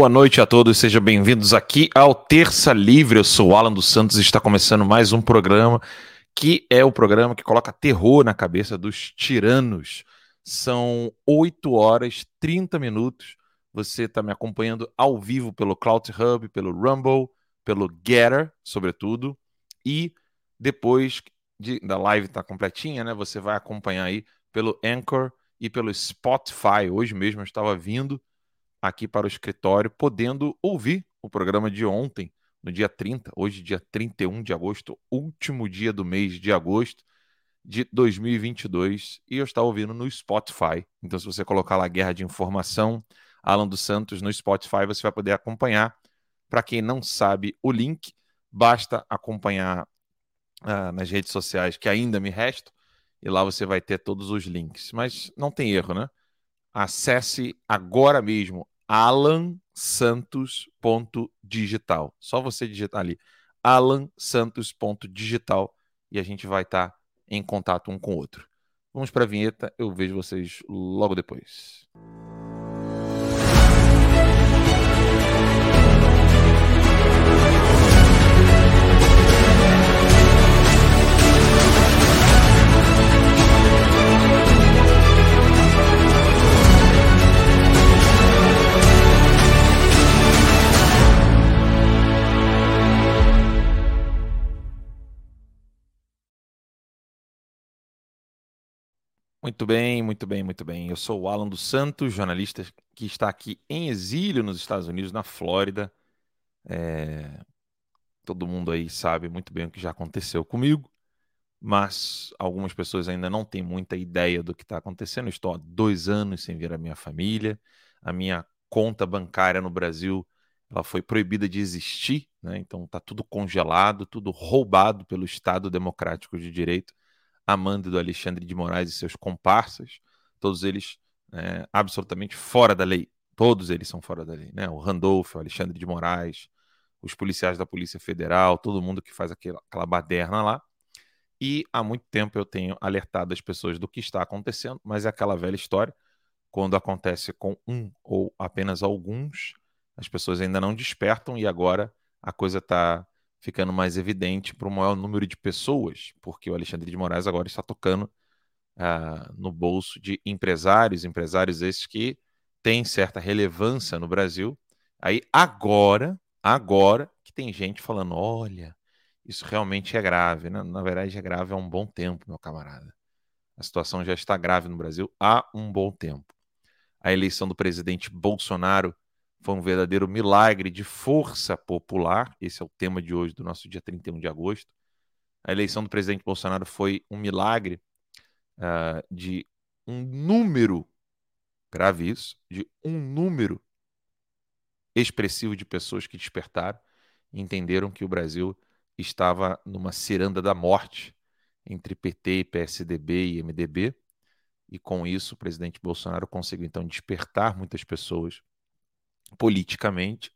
Boa noite a todos, sejam bem-vindos aqui ao Terça Livre. Eu sou o Alan dos Santos e está começando mais um programa que é o programa que coloca terror na cabeça dos tiranos. São 8 horas 30 minutos. Você está me acompanhando ao vivo pelo Cloud Hub, pelo Rumble, pelo Getter, sobretudo, e depois de, da live estar tá completinha, né? Você vai acompanhar aí pelo Anchor e pelo Spotify. Hoje mesmo eu estava vindo aqui para o escritório, podendo ouvir o programa de ontem, no dia 30, hoje, dia 31 de agosto, último dia do mês de agosto de 2022, e eu estava ouvindo no Spotify. Então, se você colocar lá Guerra de Informação, Alan dos Santos no Spotify, você vai poder acompanhar. Para quem não sabe o link, basta acompanhar uh, nas redes sociais que ainda me restam, e lá você vai ter todos os links. Mas não tem erro, né? Acesse agora mesmo alansantos.digital. Só você digitar ali alansantos.digital e a gente vai estar tá em contato um com o outro. Vamos para a vinheta, eu vejo vocês logo depois. Muito bem, muito bem, muito bem. Eu sou o Alan dos Santos, jornalista que está aqui em exílio nos Estados Unidos, na Flórida. É... Todo mundo aí sabe muito bem o que já aconteceu comigo, mas algumas pessoas ainda não têm muita ideia do que está acontecendo. Estou há dois anos sem ver a minha família. A minha conta bancária no Brasil ela foi proibida de existir, né? então está tudo congelado, tudo roubado pelo Estado Democrático de Direito amando do Alexandre de Moraes e seus comparsas, todos eles é, absolutamente fora da lei. Todos eles são fora da lei, né? O Randolph, o Alexandre de Moraes, os policiais da Polícia Federal, todo mundo que faz aquela, aquela baderna lá. E há muito tempo eu tenho alertado as pessoas do que está acontecendo, mas é aquela velha história. Quando acontece com um ou apenas alguns, as pessoas ainda não despertam e agora a coisa está ficando mais evidente para o maior número de pessoas, porque o Alexandre de Moraes agora está tocando uh, no bolso de empresários, empresários esses que têm certa relevância no Brasil. Aí agora, agora que tem gente falando, olha, isso realmente é grave. Né? Na verdade, é grave há um bom tempo, meu camarada. A situação já está grave no Brasil há um bom tempo. A eleição do presidente Bolsonaro foi um verdadeiro milagre de força popular. Esse é o tema de hoje, do nosso dia 31 de agosto. A eleição do presidente Bolsonaro foi um milagre uh, de um número, grave isso, de um número expressivo de pessoas que despertaram e entenderam que o Brasil estava numa ciranda da morte entre PT, PSDB e MDB. E com isso, o presidente Bolsonaro conseguiu então despertar muitas pessoas politicamente,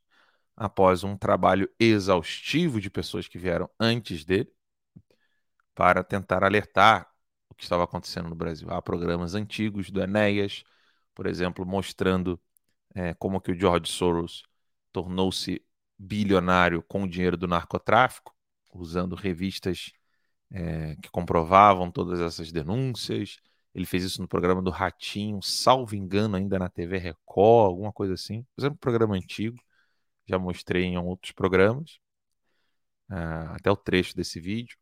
após um trabalho exaustivo de pessoas que vieram antes dele, para tentar alertar o que estava acontecendo no Brasil. Há programas antigos do Enéas, por exemplo, mostrando é, como que o George Soros tornou-se bilionário com o dinheiro do narcotráfico, usando revistas é, que comprovavam todas essas denúncias, ele fez isso no programa do Ratinho, salvo engano, ainda na TV Record, alguma coisa assim. Por exemplo, um programa antigo, já mostrei em outros programas, uh, até o trecho desse vídeo.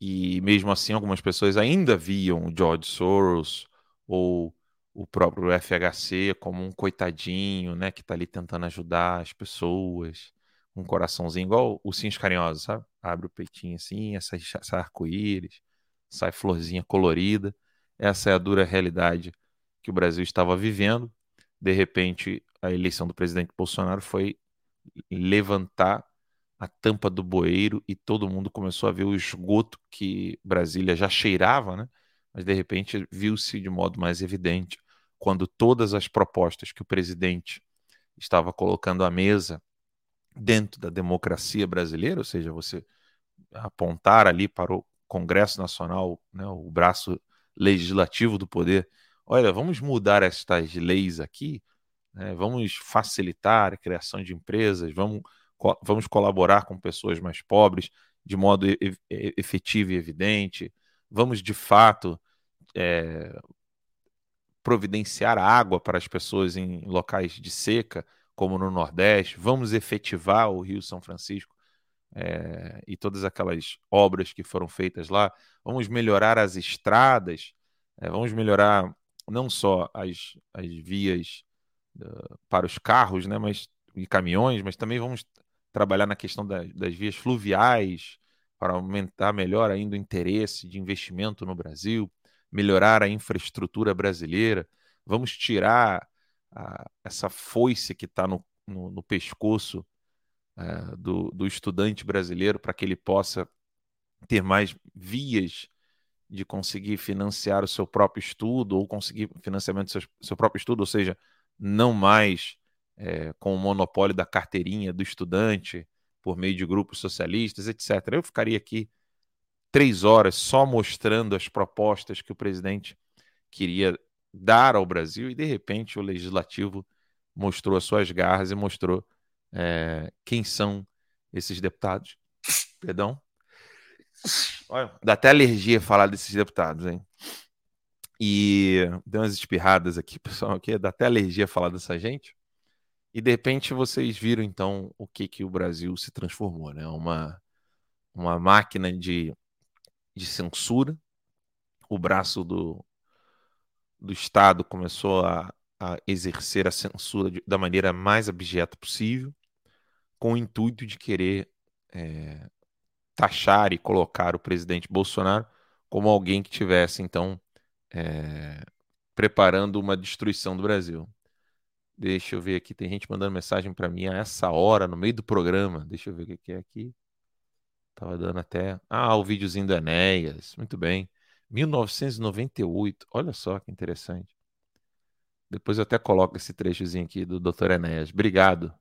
E mesmo assim, algumas pessoas ainda viam o George Soros ou o próprio FHC como um coitadinho, né, que está ali tentando ajudar as pessoas, um coraçãozinho igual Sims Carinhosos, sabe? Abre o peitinho assim, essa, essa arco-íris, sai florzinha colorida. Essa é a dura realidade que o Brasil estava vivendo. De repente, a eleição do presidente Bolsonaro foi levantar a tampa do bueiro e todo mundo começou a ver o esgoto que Brasília já cheirava, né? Mas de repente viu-se de modo mais evidente quando todas as propostas que o presidente estava colocando à mesa dentro da democracia brasileira, ou seja, você apontar ali para o Congresso Nacional, né, o braço legislativo do poder, olha, vamos mudar estas leis aqui, né? vamos facilitar a criação de empresas, vamos, co vamos colaborar com pessoas mais pobres de modo e, e, efetivo e evidente, vamos de fato é, providenciar água para as pessoas em locais de seca, como no Nordeste, vamos efetivar o Rio São Francisco é, e todas aquelas obras que foram feitas lá, vamos melhorar as estradas, é, vamos melhorar não só as, as vias uh, para os carros né, mas, e caminhões, mas também vamos trabalhar na questão da, das vias fluviais para aumentar melhor ainda o interesse de investimento no Brasil melhorar a infraestrutura brasileira, vamos tirar a, essa foice que está no, no, no, pescoço é, do, do estudante brasileiro para que ele possa ter mais vias de conseguir financiar o seu próprio estudo ou conseguir financiamento do seu, seu próprio estudo, ou seja, não mais é, com o monopólio da carteirinha do estudante por meio de grupos socialistas, etc. Eu ficaria aqui três horas só mostrando as propostas que o presidente queria dar ao Brasil e, de repente, o legislativo mostrou as suas garras e mostrou é, quem são esses deputados. Perdão. Olha, dá até alergia falar desses deputados, hein? E deu umas espirradas aqui, pessoal, aqui, dá até alergia falar dessa gente. E de repente vocês viram então o que que o Brasil se transformou, né? Uma uma máquina de de censura. O braço do, do Estado começou a, a exercer a censura de, da maneira mais abjeta possível, com o intuito de querer é, taxar e colocar o presidente Bolsonaro como alguém que tivesse, então, é, preparando uma destruição do Brasil. Deixa eu ver aqui, tem gente mandando mensagem para mim a essa hora, no meio do programa. Deixa eu ver o que é aqui. Tava dando até. Ah, o videozinho do Enéas. Muito bem. 1998. Olha só que interessante. Depois eu até coloco esse trechozinho aqui do Dr. Enéas. Obrigado.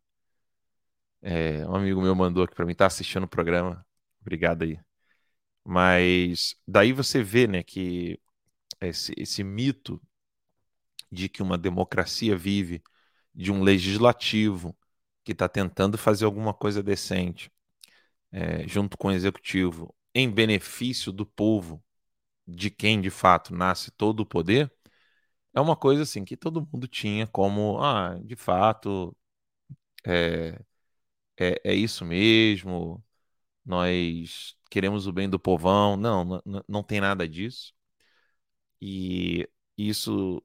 É, um amigo meu mandou aqui para mim, tá assistindo o programa. Obrigado aí. Mas daí você vê, né, que esse, esse mito de que uma democracia vive de um legislativo que está tentando fazer alguma coisa decente é, junto com o executivo, em benefício do povo, de quem de fato nasce todo o poder, é uma coisa assim que todo mundo tinha como, ah, de fato, é, é, é isso mesmo, nós queremos o bem do povão. Não, não, não tem nada disso. E isso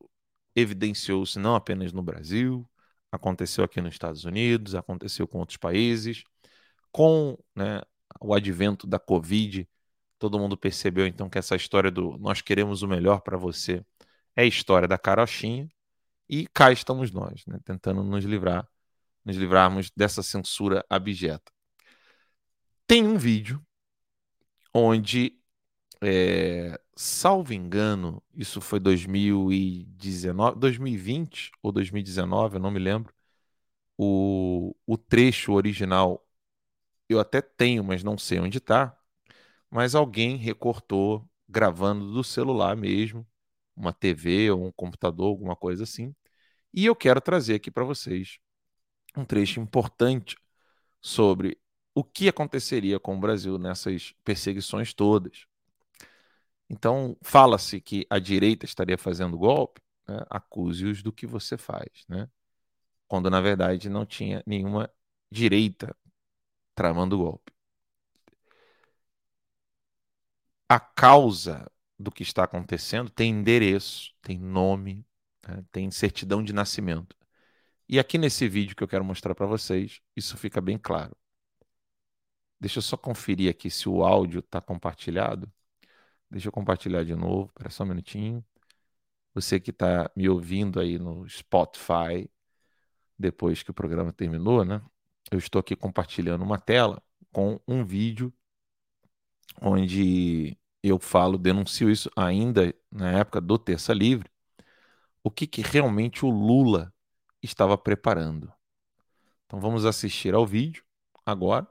evidenciou-se não apenas no Brasil, aconteceu aqui nos Estados Unidos, aconteceu com outros países com né, o advento da Covid, todo mundo percebeu então que essa história do nós queremos o melhor para você é a história da carochinha e cá estamos nós, né, tentando nos livrar, nos livrarmos dessa censura abjeta. Tem um vídeo onde, é, salvo engano, isso foi 2019, 2020 ou 2019, eu não me lembro, o, o trecho original eu até tenho, mas não sei onde está. Mas alguém recortou gravando do celular mesmo, uma TV ou um computador, alguma coisa assim. E eu quero trazer aqui para vocês um trecho importante sobre o que aconteceria com o Brasil nessas perseguições todas. Então, fala-se que a direita estaria fazendo golpe, né? acuse-os do que você faz, né? quando na verdade não tinha nenhuma direita tramando golpe. A causa do que está acontecendo tem endereço, tem nome, né? tem certidão de nascimento. E aqui nesse vídeo que eu quero mostrar para vocês, isso fica bem claro. Deixa eu só conferir aqui se o áudio está compartilhado. Deixa eu compartilhar de novo, espera só um minutinho. Você que está me ouvindo aí no Spotify, depois que o programa terminou, né? eu estou aqui compartilhando uma tela com um vídeo onde eu falo, denuncio isso ainda na época do Terça Livre, o que, que realmente o Lula estava preparando. Então vamos assistir ao vídeo agora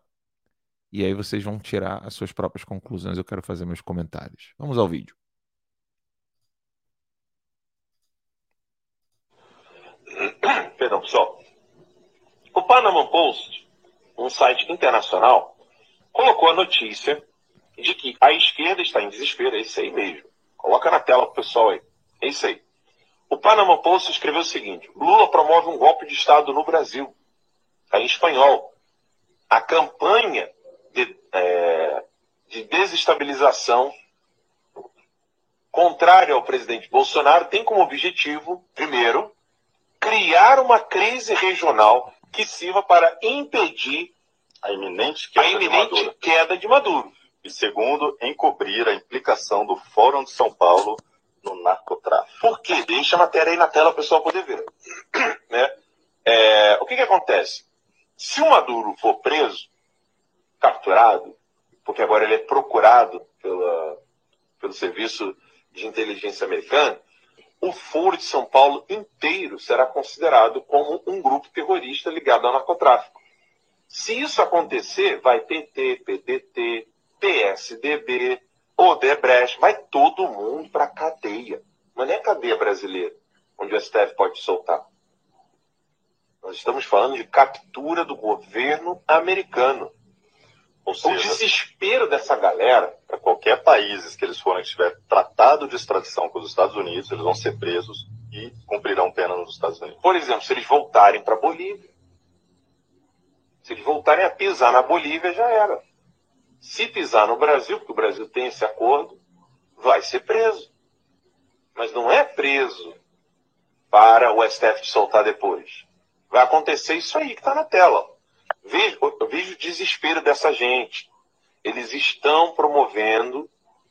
e aí vocês vão tirar as suas próprias conclusões. Eu quero fazer meus comentários. Vamos ao vídeo. Perdão, pessoal. O Panama Post, um site internacional, colocou a notícia de que a esquerda está em desespero. É isso aí mesmo. Coloca na tela pro pessoal aí. É isso aí. O Panama Post escreveu o seguinte: Lula promove um golpe de Estado no Brasil. Está em espanhol. A campanha de, é, de desestabilização contrária ao presidente Bolsonaro tem como objetivo, primeiro, criar uma crise regional que sirva para impedir a iminente queda, a iminente de, Maduro. queda de Maduro. E segundo, encobrir a implicação do Fórum de São Paulo no narcotráfico. Por quê? Deixa a matéria aí na tela para o pessoal poder ver. né? É, o que, que acontece? Se o Maduro for preso, capturado, porque agora ele é procurado pela, pelo serviço de inteligência americana, o Foro de São Paulo inteiro será considerado como um grupo terrorista ligado ao narcotráfico. Se isso acontecer, vai PT, PDT, PSDB, Odebrecht, vai todo mundo para a cadeia. Mas não é cadeia brasileira, onde o STF pode soltar. Nós estamos falando de captura do governo americano. Ou seja, o desespero dessa galera, para qualquer país que eles forem tiver tratado de extradição com os Estados Unidos, eles vão ser presos e cumprirão pena nos Estados Unidos. Por exemplo, se eles voltarem para Bolívia, se eles voltarem a pisar na Bolívia, já era. Se pisar no Brasil, porque o Brasil tem esse acordo, vai ser preso. Mas não é preso para o STF soltar depois. Vai acontecer isso aí que está na tela. Vejo, vejo o desespero dessa gente. Eles estão promovendo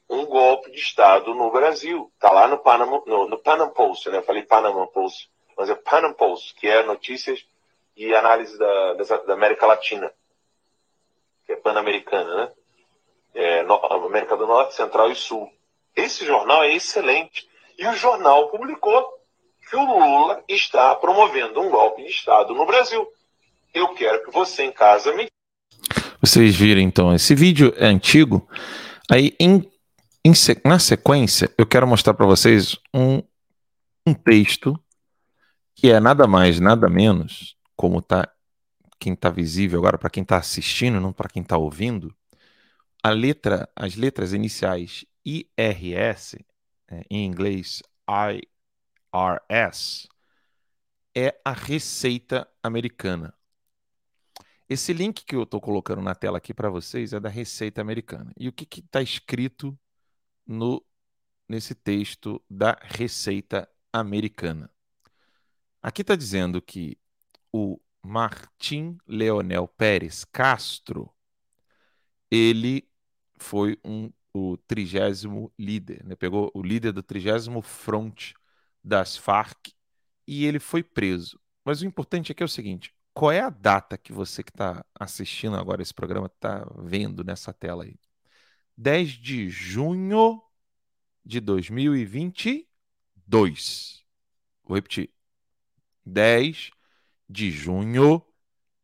um golpe de Estado no Brasil. Está lá no Panama, no, no Panama Post, né? Eu falei Panama Post, mas é Panama Post, que é notícias e análise da, da América Latina, que é pan-americana, né? É, América do Norte, Central e Sul. Esse jornal é excelente. E o jornal publicou que o Lula está promovendo um golpe de Estado no Brasil. Eu quero que você em casa me. Vocês viram então, esse vídeo é antigo. Aí, em, em, na sequência, eu quero mostrar para vocês um, um texto que é nada mais, nada menos, como tá quem está visível agora para quem está assistindo, não para quem está ouvindo. A letra, as letras iniciais IRS, é, em inglês IRS, é a receita americana. Esse link que eu estou colocando na tela aqui para vocês é da Receita Americana. E o que está escrito no, nesse texto da Receita Americana? Aqui está dizendo que o Martim Leonel Pérez Castro, ele foi um, o trigésimo líder, né? pegou o líder do trigésimo front das Farc e ele foi preso. Mas o importante aqui é o seguinte: qual é a data que você que está assistindo agora esse programa está vendo nessa tela aí? 10 de junho de 2022. Vou repetir. 10 de junho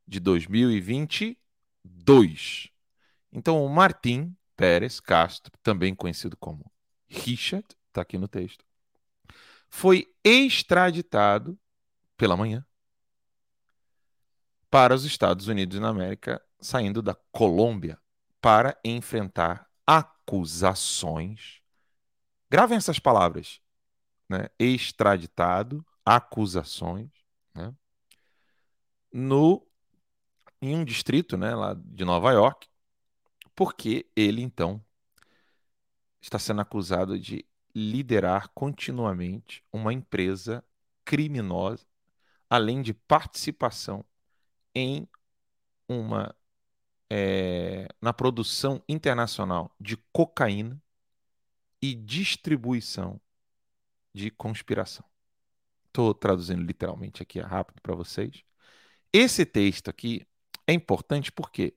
de 2022. Então, o Martim Pérez Castro, também conhecido como Richard, está aqui no texto, foi extraditado pela manhã para os Estados Unidos da América, saindo da Colômbia para enfrentar acusações. Gravem essas palavras: né? extraditado, acusações? No em um distrito, né, lá de Nova York, porque ele então está sendo acusado de liderar continuamente uma empresa criminosa, além de participação em uma é, na produção internacional de cocaína e distribuição de conspiração. Estou traduzindo literalmente aqui rápido para vocês. Esse texto aqui é importante porque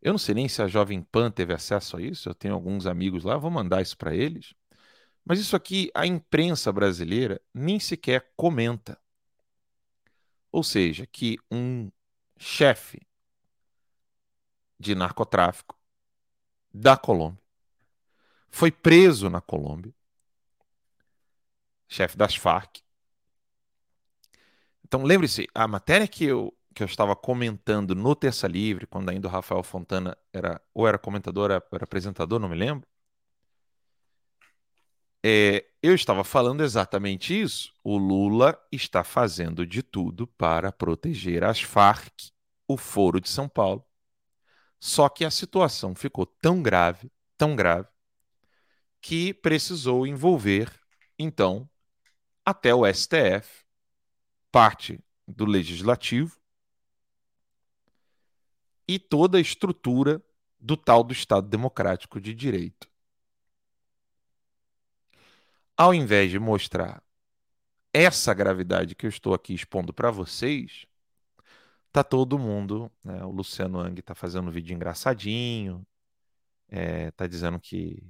eu não sei nem se a Jovem Pan teve acesso a isso, eu tenho alguns amigos lá, vou mandar isso para eles. Mas isso aqui a imprensa brasileira nem sequer comenta. Ou seja, que um chefe de narcotráfico da Colômbia foi preso na Colômbia, chefe das Farc, Então, lembre-se, a matéria que eu, que eu estava comentando no Terça Livre, quando ainda o Rafael Fontana era ou era comentador, ou era apresentador, não me lembro. É, eu estava falando exatamente isso. O Lula está fazendo de tudo para proteger as Farc, o Foro de São Paulo. Só que a situação ficou tão grave, tão grave, que precisou envolver, então, até o STF, parte do legislativo e toda a estrutura do tal do Estado Democrático de Direito. Ao invés de mostrar essa gravidade que eu estou aqui expondo para vocês, tá todo mundo, né, o Luciano Ang está fazendo um vídeo engraçadinho, é, tá dizendo que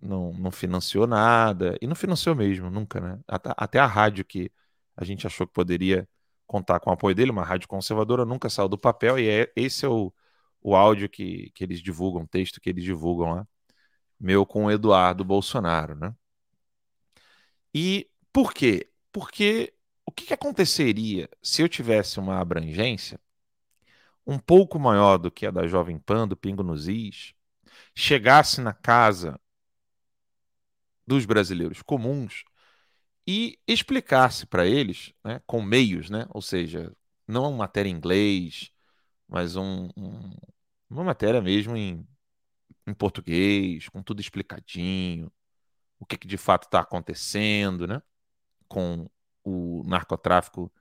não, não financiou nada, e não financiou mesmo, nunca, né? Até, até a rádio que a gente achou que poderia contar com o apoio dele, uma rádio conservadora, nunca saiu do papel, e é, esse é o, o áudio que, que eles divulgam, o texto que eles divulgam lá, meu com o Eduardo Bolsonaro, né? E por quê? Porque o que, que aconteceria se eu tivesse uma abrangência um pouco maior do que a da Jovem Pan, do Pingo nos Is, chegasse na casa dos brasileiros comuns e explicasse para eles, né, com meios, né, ou seja, não uma matéria em inglês, mas um, um, uma matéria mesmo em, em português, com tudo explicadinho, o que, que de fato está acontecendo, né, com o narcotráfico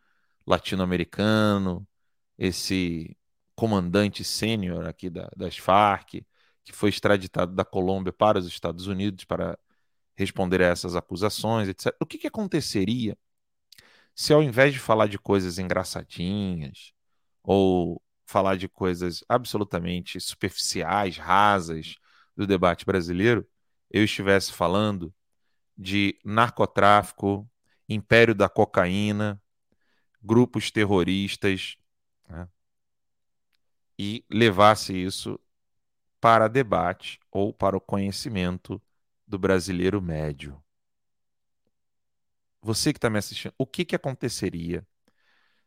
latino-americano, esse comandante sênior aqui da, das Farc, que foi extraditado da Colômbia para os Estados Unidos para responder a essas acusações, etc. O que, que aconteceria se, ao invés de falar de coisas engraçadinhas ou falar de coisas absolutamente superficiais, rasas do debate brasileiro, eu estivesse falando de narcotráfico, império da cocaína, grupos terroristas, né? e levasse isso para debate ou para o conhecimento do brasileiro médio. Você que está me assistindo, o que, que aconteceria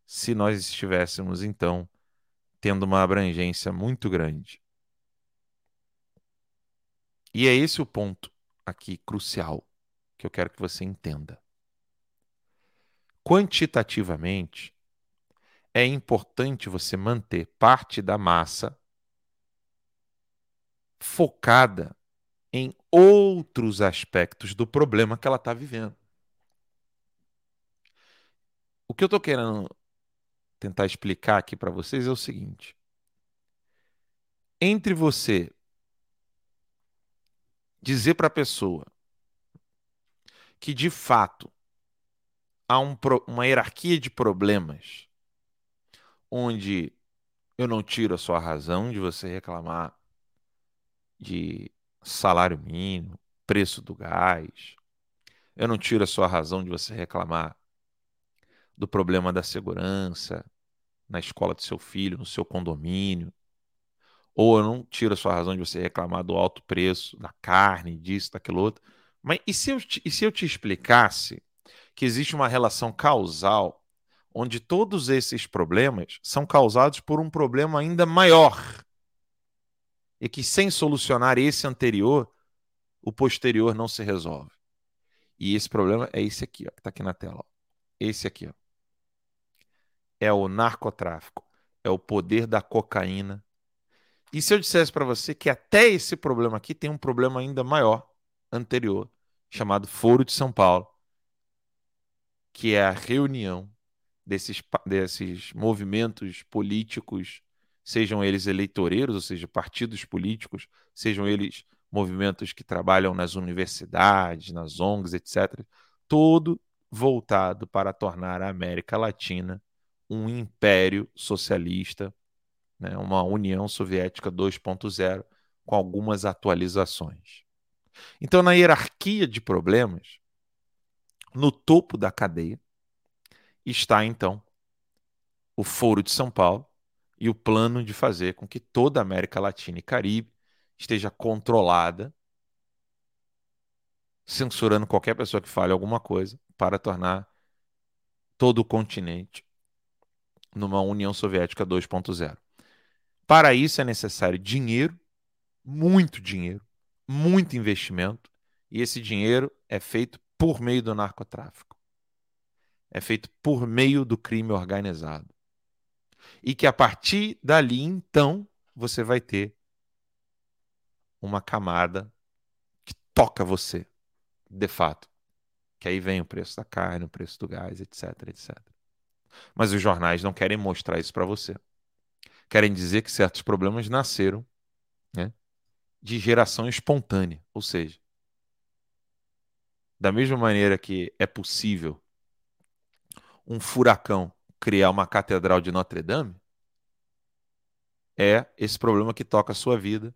se nós estivéssemos, então, tendo uma abrangência muito grande? E é esse o ponto aqui crucial que eu quero que você entenda. Quantitativamente, é importante você manter parte da massa focada em outros aspectos do problema que ela está vivendo. O que eu estou querendo tentar explicar aqui para vocês é o seguinte: entre você dizer para a pessoa que de fato há um, uma hierarquia de problemas onde eu não tiro a sua razão de você reclamar de salário mínimo, preço do gás. Eu não tiro a sua razão de você reclamar do problema da segurança na escola do seu filho, no seu condomínio. Ou eu não tiro a sua razão de você reclamar do alto preço da carne, disso, daquilo outro. Mas e se eu te, e se eu te explicasse que existe uma relação causal onde todos esses problemas são causados por um problema ainda maior? E que sem solucionar esse anterior, o posterior não se resolve. E esse problema é esse aqui, ó, que está aqui na tela. Ó. Esse aqui. Ó. É o narcotráfico, é o poder da cocaína. E se eu dissesse para você que até esse problema aqui tem um problema ainda maior, anterior, chamado Foro de São Paulo, que é a reunião desses, desses movimentos políticos sejam eles eleitoreiros, ou seja, partidos políticos, sejam eles movimentos que trabalham nas universidades, nas ONGs, etc., todo voltado para tornar a América Latina um império socialista, né, uma União Soviética 2.0, com algumas atualizações. Então, na hierarquia de problemas, no topo da cadeia, está então o Foro de São Paulo, e o plano de fazer com que toda a América Latina e Caribe esteja controlada, censurando qualquer pessoa que fale alguma coisa, para tornar todo o continente numa União Soviética 2.0. Para isso é necessário dinheiro, muito dinheiro, muito investimento, e esse dinheiro é feito por meio do narcotráfico. É feito por meio do crime organizado. E que a partir dali, então, você vai ter uma camada que toca você, de fato. Que aí vem o preço da carne, o preço do gás, etc, etc. Mas os jornais não querem mostrar isso para você. Querem dizer que certos problemas nasceram né, de geração espontânea. Ou seja, da mesma maneira que é possível um furacão criar uma catedral de Notre Dame, é esse problema que toca a sua vida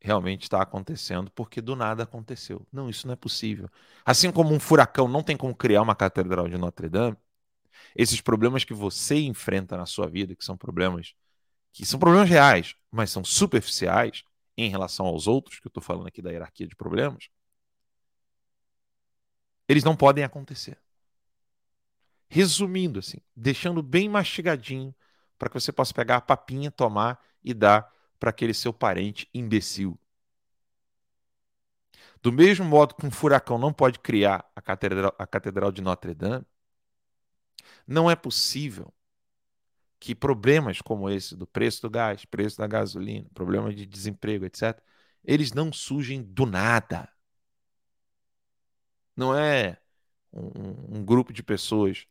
realmente está acontecendo porque do nada aconteceu. Não, isso não é possível. Assim como um furacão não tem como criar uma catedral de Notre Dame, esses problemas que você enfrenta na sua vida, que são problemas que são problemas reais, mas são superficiais em relação aos outros, que eu estou falando aqui da hierarquia de problemas, eles não podem acontecer. Resumindo assim, deixando bem mastigadinho para que você possa pegar a papinha, tomar e dar para aquele seu parente imbecil. Do mesmo modo que um furacão não pode criar a catedral, a catedral de Notre Dame, não é possível que problemas como esse do preço do gás, preço da gasolina, problema de desemprego, etc., eles não surgem do nada. Não é um, um grupo de pessoas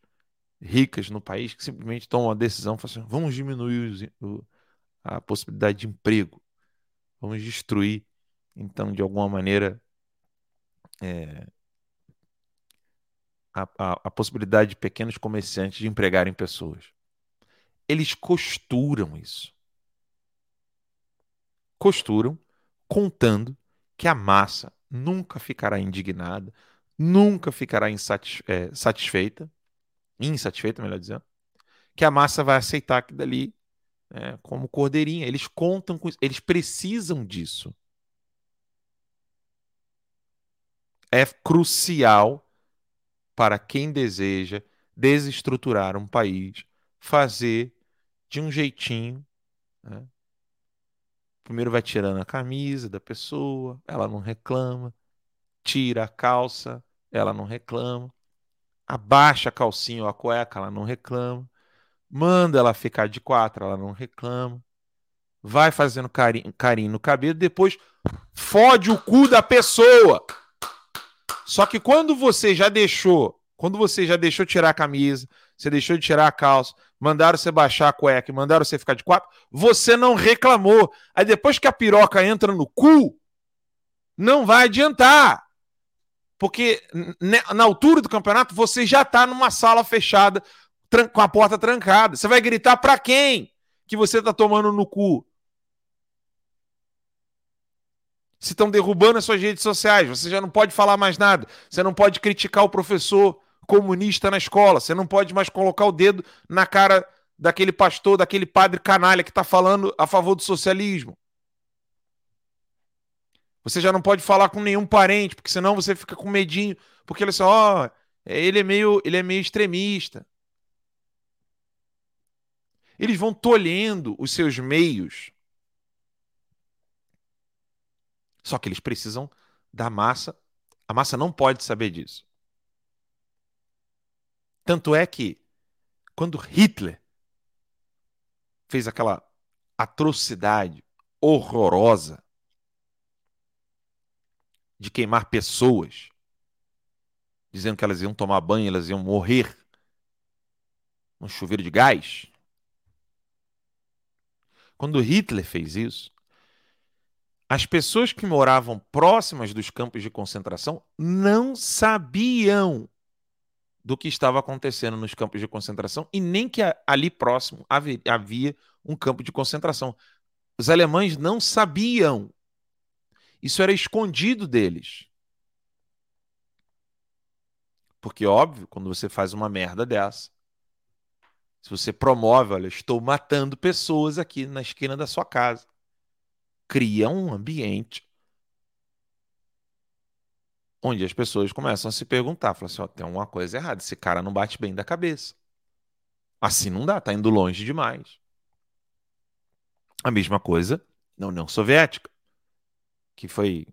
ricas no país que simplesmente tomam a decisão, assim, vamos diminuir o, a possibilidade de emprego. Vamos destruir, então, de alguma maneira, é, a, a, a possibilidade de pequenos comerciantes de empregarem pessoas. Eles costuram isso. Costuram contando que a massa nunca ficará indignada, nunca ficará insatisfe é, satisfeita, insatisfeita, melhor dizendo, que a massa vai aceitar que dali é, como cordeirinha. Eles contam com isso, eles precisam disso. É crucial para quem deseja desestruturar um país fazer de um jeitinho. Né? Primeiro vai tirando a camisa da pessoa, ela não reclama. Tira a calça, ela não reclama. Abaixa a calcinha ou a cueca, ela não reclama manda ela ficar de quatro, ela não reclama. Vai fazendo carinho, carinho no cabelo, depois fode o cu da pessoa. Só que quando você já deixou, quando você já deixou tirar a camisa, você deixou de tirar a calça, mandaram você baixar a cueca, mandaram você ficar de quatro, você não reclamou. Aí depois que a piroca entra no cu, não vai adiantar. Porque na altura do campeonato você já está numa sala fechada com a porta trancada. Você vai gritar para quem que você está tomando no cu? Se estão derrubando as suas redes sociais, você já não pode falar mais nada. Você não pode criticar o professor comunista na escola. Você não pode mais colocar o dedo na cara daquele pastor, daquele padre canalha que está falando a favor do socialismo. Você já não pode falar com nenhum parente, porque senão você fica com medinho, porque ele só, oh, ele é meio, ele é meio extremista. Eles vão tolhendo os seus meios. Só que eles precisam da massa. A massa não pode saber disso. Tanto é que, quando Hitler fez aquela atrocidade horrorosa de queimar pessoas, dizendo que elas iam tomar banho, elas iam morrer num chuveiro de gás. Quando Hitler fez isso, as pessoas que moravam próximas dos campos de concentração não sabiam do que estava acontecendo nos campos de concentração e nem que ali próximo havia um campo de concentração. Os alemães não sabiam. Isso era escondido deles. Porque, óbvio, quando você faz uma merda dessa, se você promove, olha, estou matando pessoas aqui na esquina da sua casa, cria um ambiente onde as pessoas começam a se perguntar, falam assim, ó, tem alguma coisa errada, esse cara não bate bem da cabeça. Assim não dá, tá indo longe demais. A mesma coisa na União Soviética, que foi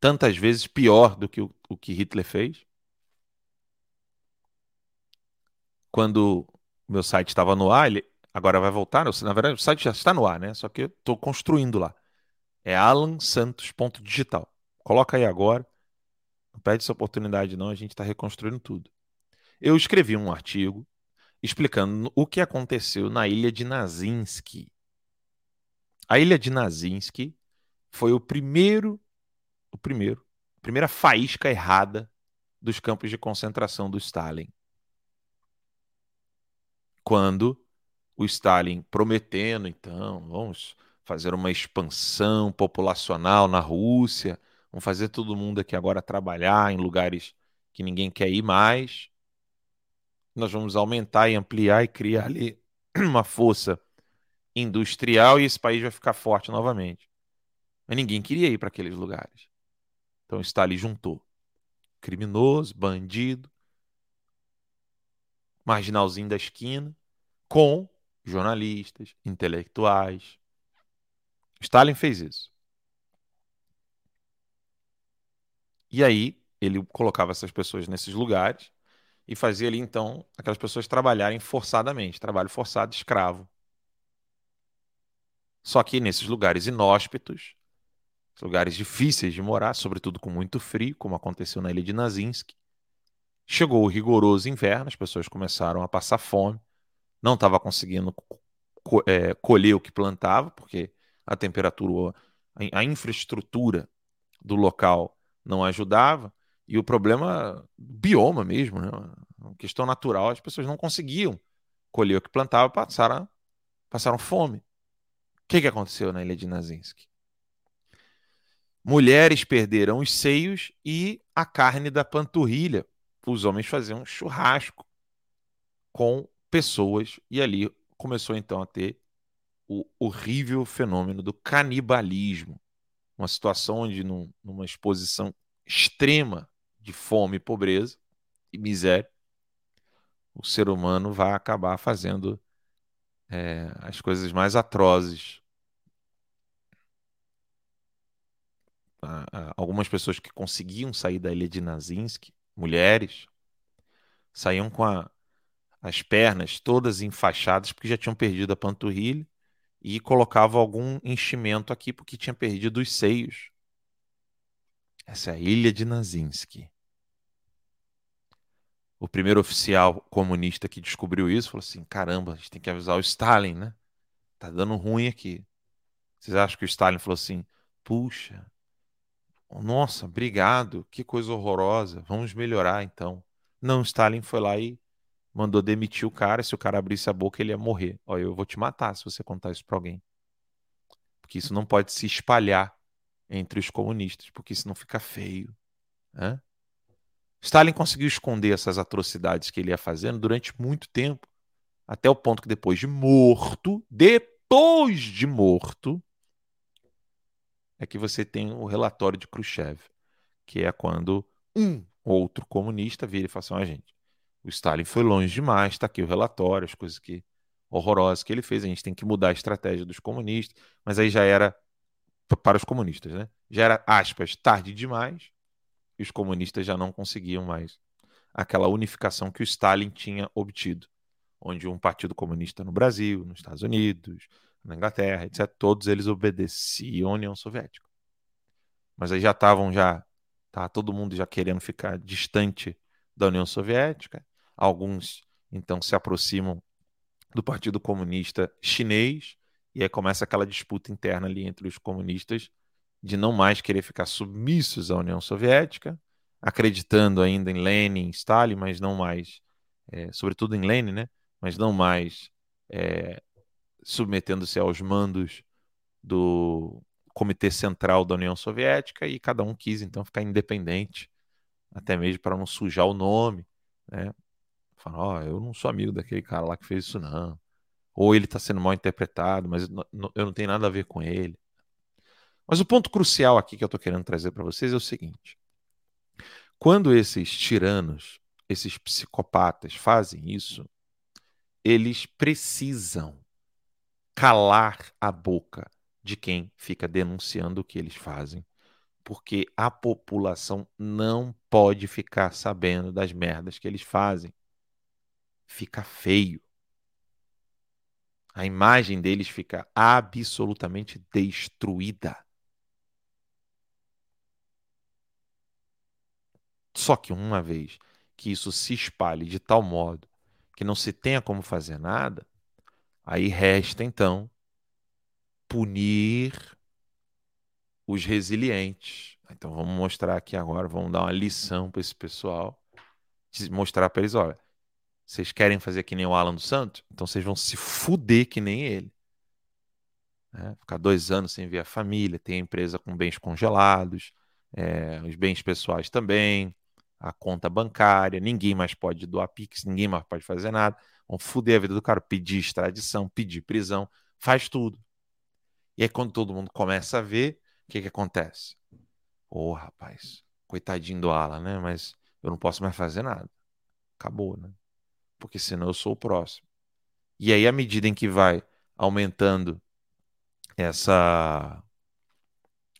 tantas vezes pior do que o, o que Hitler fez. Quando meu site estava no ar, ele agora vai voltar. Na verdade, o site já está no ar, né? Só que eu estou construindo lá. É alansantos.digital. Coloca aí agora. Não perde essa oportunidade, não. A gente está reconstruindo tudo. Eu escrevi um artigo explicando o que aconteceu na ilha de Nazinski. A ilha de Nazinski foi o primeiro, o primeiro, a primeira faísca errada dos campos de concentração do Stalin. Quando o Stalin prometendo, então, vamos fazer uma expansão populacional na Rússia, vamos fazer todo mundo aqui agora trabalhar em lugares que ninguém quer ir mais. Nós vamos aumentar e ampliar e criar ali uma força industrial e esse país vai ficar forte novamente. Mas ninguém queria ir para aqueles lugares. Então Stalin juntou criminoso, bandido, marginalzinho da esquina, com jornalistas, intelectuais. Stalin fez isso. E aí ele colocava essas pessoas nesses lugares e fazia ali então aquelas pessoas trabalharem forçadamente, trabalho forçado, escravo. Só que nesses lugares inóspitos, lugares difíceis de morar, sobretudo com muito frio, como aconteceu na ilha de Nazinsk, chegou o rigoroso inverno, as pessoas começaram a passar fome, não estava conseguindo co é, colher o que plantava, porque a temperatura, a infraestrutura do local não ajudava, e o problema, bioma mesmo, né? uma questão natural, as pessoas não conseguiam colher o que plantava, passaram, passaram fome que, que aconteceu na ilha de Nazinsk? Mulheres perderam os seios e a carne da panturrilha. Os homens faziam churrasco com pessoas e ali começou então a ter o horrível fenômeno do canibalismo. Uma situação onde, num, numa exposição extrema de fome, pobreza e miséria, o ser humano vai acabar fazendo é, as coisas mais atrozes. Algumas pessoas que conseguiam sair da ilha de Nazinsk, mulheres, saíam com a, as pernas todas enfaixadas porque já tinham perdido a panturrilha e colocavam algum enchimento aqui porque tinha perdido os seios. Essa é a ilha de Nazinsk. O primeiro oficial comunista que descobriu isso falou assim: caramba, a gente tem que avisar o Stalin, né? Tá dando ruim aqui. Vocês acham que o Stalin falou assim: puxa, nossa, obrigado, que coisa horrorosa, vamos melhorar então. Não, Stalin foi lá e mandou demitir o cara. Se o cara abrisse a boca, ele ia morrer. Olha, eu vou te matar se você contar isso para alguém. Porque isso não pode se espalhar entre os comunistas, porque isso não fica feio. Né? Stalin conseguiu esconder essas atrocidades que ele ia fazendo durante muito tempo, até o ponto que depois de morto, depois de morto, é que você tem o relatório de Khrushchev, que é quando um outro comunista vira e fala assim: ah, gente, o Stalin foi longe demais, está aqui o relatório, as coisas que horrorosas que ele fez, a gente tem que mudar a estratégia dos comunistas, mas aí já era para os comunistas, né? Já era aspas tarde demais e os comunistas já não conseguiam mais aquela unificação que o Stalin tinha obtido, onde um partido comunista no Brasil, nos Estados Unidos, na Inglaterra, etc., todos eles obedeciam à União Soviética. Mas aí já estavam já tá todo mundo já querendo ficar distante da União Soviética. Alguns então se aproximam do Partido Comunista Chinês e aí começa aquela disputa interna ali entre os comunistas de não mais querer ficar submissos à União Soviética, acreditando ainda em Lenin, Stalin, mas não mais, é, sobretudo em Lenin, né? Mas não mais é, submetendo-se aos mandos do Comitê Central da União Soviética e cada um quis então ficar independente, até mesmo para não sujar o nome, né? Falar, ó, oh, eu não sou amigo daquele cara lá que fez isso não. Ou ele está sendo mal interpretado, mas eu não tenho nada a ver com ele. Mas o ponto crucial aqui que eu estou querendo trazer para vocês é o seguinte: quando esses tiranos, esses psicopatas fazem isso, eles precisam calar a boca de quem fica denunciando o que eles fazem, porque a população não pode ficar sabendo das merdas que eles fazem. Fica feio. A imagem deles fica absolutamente destruída. Só que uma vez que isso se espalhe de tal modo que não se tenha como fazer nada, aí resta então punir os resilientes. Então vamos mostrar aqui agora, vamos dar uma lição para esse pessoal, mostrar para eles, olha, vocês querem fazer que nem o Alan dos Santos? Então vocês vão se fuder que nem ele. Né? Ficar dois anos sem ver a família, ter a empresa com bens congelados, é, os bens pessoais também, a conta bancária, ninguém mais pode doar Pix, ninguém mais pode fazer nada. Vão fuder a vida do cara, pedir extradição, pedir prisão, faz tudo. E aí, quando todo mundo começa a ver, o que, que acontece? Ô, oh, rapaz, coitadinho do Alan, né? Mas eu não posso mais fazer nada. Acabou, né? Porque senão eu sou o próximo. E aí, à medida em que vai aumentando essa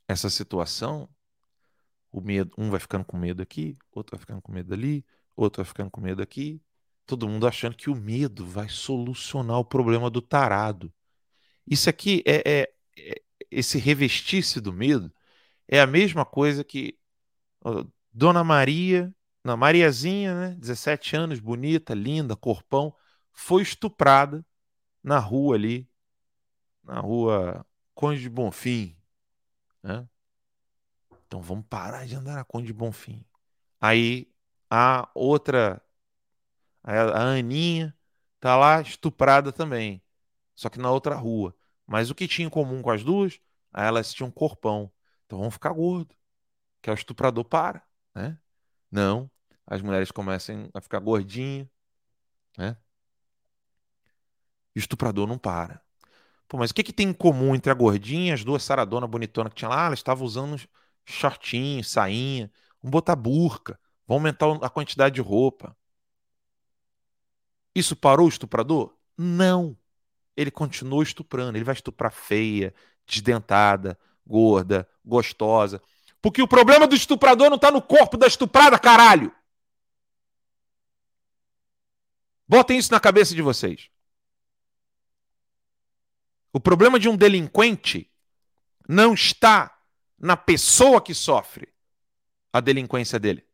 essa situação, o medo, um vai ficando com medo aqui, outro vai ficando com medo ali, outro vai ficando com medo aqui. Todo mundo achando que o medo vai solucionar o problema do tarado. Isso aqui é, é, é esse revestir-se do medo é a mesma coisa que ó, Dona Maria, na Mariazinha, né, 17 anos, bonita, linda, corpão, foi estuprada na rua ali, na rua Conde de Bonfim, né? Então vamos parar de andar na Conde de Bonfim. Aí a outra, a Aninha, tá lá estuprada também, só que na outra rua. Mas o que tinha em comum com as duas? Elas tinham um corpão. Então vamos ficar gordo. Que é o estuprador para, né? Não. As mulheres começam a ficar gordinhas, né? E o estuprador não para. Pô, mas o que, que tem em comum entre a gordinha as duas saradonas bonitonas que tinha lá? Ah, elas estavam usando shortinho, sainha, vamos botar burca, vamos aumentar a quantidade de roupa. Isso parou o estuprador? Não. Ele continuou estuprando. Ele vai estuprar feia, desdentada, gorda, gostosa. Porque o problema do estuprador não está no corpo da estuprada, caralho. Botem isso na cabeça de vocês. O problema de um delinquente não está na pessoa que sofre a delinquência dele.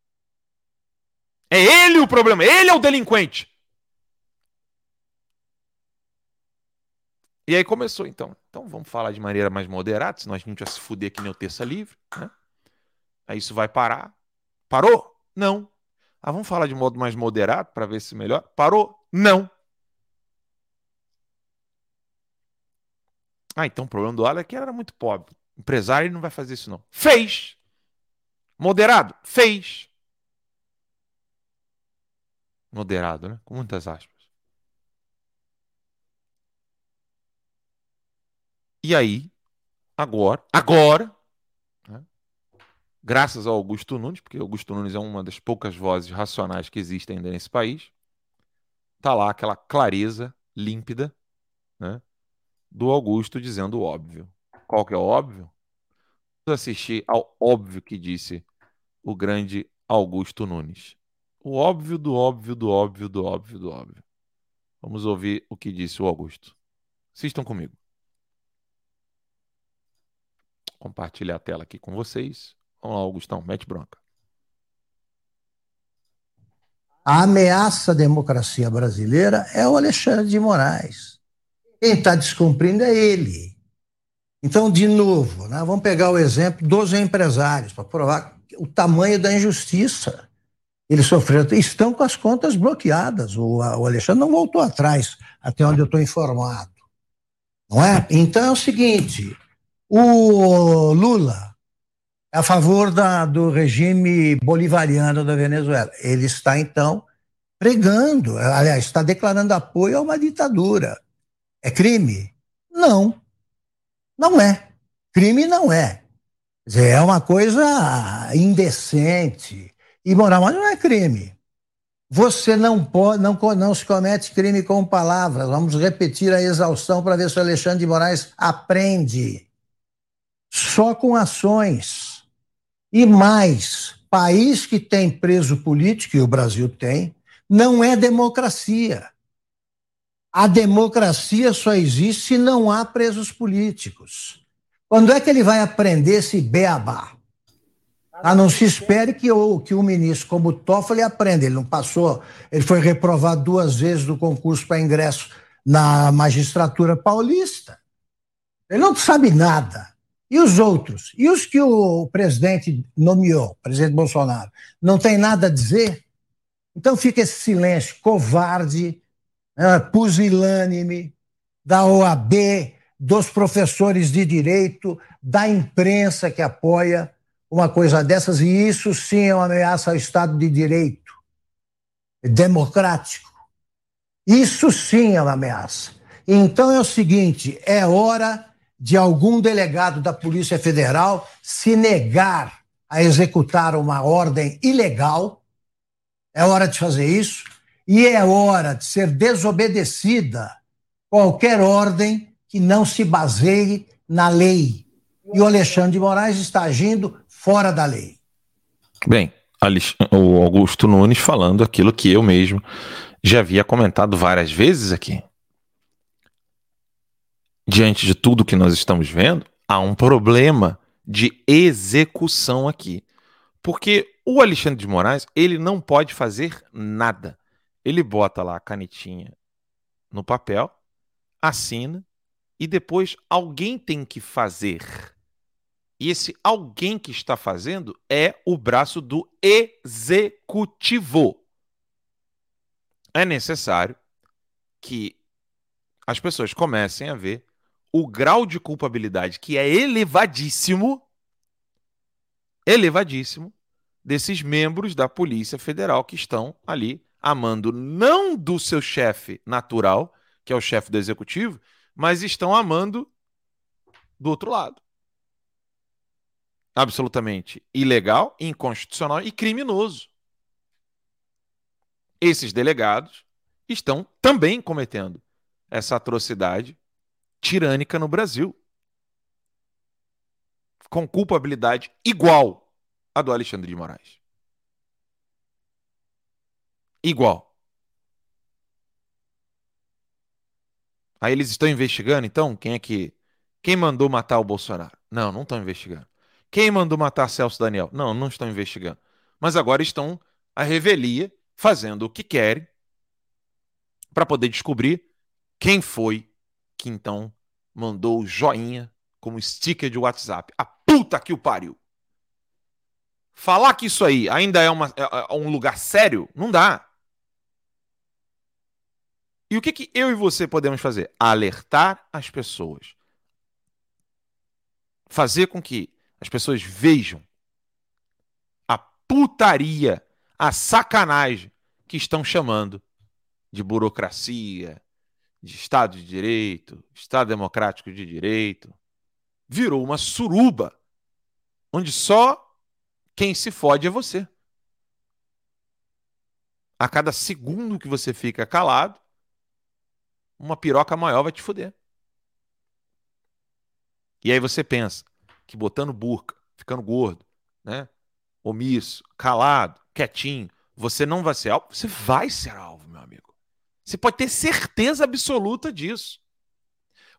É ele o problema, ele é o delinquente. E aí começou, então. Então vamos falar de maneira mais moderada, senão a gente vai se fuder que nem o terça livre. Né? Aí isso vai parar. Parou? Não. Ah, vamos falar de modo mais moderado para ver se melhor. Parou? Não. Ah, então o problema do Alan é que ele era muito pobre. Empresário ele não vai fazer isso, não. Fez. Moderado? Fez. Moderado, né? Com muitas aspas. E aí, agora, agora, né? graças ao Augusto Nunes, porque Augusto Nunes é uma das poucas vozes racionais que existem ainda nesse país, tá lá aquela clareza límpida, né? do Augusto dizendo o óbvio. Qual que é o óbvio? Vamos assistir ao óbvio que disse o grande Augusto Nunes. O óbvio do óbvio do óbvio do óbvio do óbvio. Vamos ouvir o que disse o Augusto. Assistam comigo. Compartilhar a tela aqui com vocês. Vamos lá, Augustão, mete bronca. A ameaça à democracia brasileira é o Alexandre de Moraes. Quem está descumprindo é ele. Então, de novo, né, vamos pegar o exemplo dos empresários para provar o tamanho da injustiça. Eles sofreram, estão com as contas bloqueadas. O, o Alexandre não voltou atrás, até onde eu estou informado. Não é? Então é o seguinte: o Lula é a favor da, do regime bolivariano da Venezuela. Ele está, então, pregando, aliás, está declarando apoio a uma ditadura. É crime? Não. Não é. Crime não é. Dizer, é uma coisa indecente, imoral, mas não é crime. Você não pode, não, não se comete crime com palavras. Vamos repetir a exaustão para ver se o Alexandre de Moraes aprende. Só com ações. E mais, país que tem preso político, e o Brasil tem, não é democracia. A democracia só existe se não há presos políticos. Quando é que ele vai aprender esse beabá? A não se espere que o, que o ministro, como o Toffoli, aprenda. Ele não passou, ele foi reprovado duas vezes do concurso para ingresso na magistratura paulista. Ele não sabe nada. E os outros? E os que o presidente nomeou, o presidente Bolsonaro? Não tem nada a dizer? Então fica esse silêncio covarde, né, pusilânime, da OAB, dos professores de direito, da imprensa que apoia uma coisa dessas, e isso sim é uma ameaça ao Estado de Direito democrático. Isso sim é uma ameaça. Então é o seguinte: é hora de algum delegado da Polícia Federal se negar a executar uma ordem ilegal. É hora de fazer isso. E é hora de ser desobedecida qualquer ordem que não se baseie na lei. E o Alexandre de Moraes está agindo fora da lei. Bem, o Augusto Nunes falando aquilo que eu mesmo já havia comentado várias vezes aqui. Diante de tudo que nós estamos vendo, há um problema de execução aqui. Porque o Alexandre de Moraes, ele não pode fazer nada. Ele bota lá a canetinha no papel, assina e depois alguém tem que fazer. E esse alguém que está fazendo é o braço do executivo. É necessário que as pessoas comecem a ver o grau de culpabilidade que é elevadíssimo, elevadíssimo, desses membros da Polícia Federal que estão ali amando não do seu chefe natural, que é o chefe do executivo, mas estão amando do outro lado absolutamente ilegal, inconstitucional e criminoso. Esses delegados estão também cometendo essa atrocidade tirânica no Brasil. Com culpabilidade igual à do Alexandre de Moraes. Igual. Aí eles estão investigando, então, quem é que. Quem mandou matar o Bolsonaro? Não, não estão investigando. Quem mandou matar Celso Daniel? Não, não estão investigando. Mas agora estão à revelia, fazendo o que querem, para poder descobrir quem foi que então mandou o joinha como sticker de WhatsApp. A puta que o pariu! Falar que isso aí ainda é, uma, é, é um lugar sério, não dá. E o que, que eu e você podemos fazer? Alertar as pessoas. Fazer com que as pessoas vejam a putaria, a sacanagem que estão chamando de burocracia, de Estado de Direito, Estado Democrático de Direito. Virou uma suruba onde só quem se fode é você. A cada segundo que você fica calado, uma piroca maior vai te foder. E aí você pensa, que botando burca, ficando gordo, né? Omisso, calado, quietinho, você não vai ser alvo, você vai ser alvo. Você pode ter certeza absoluta disso.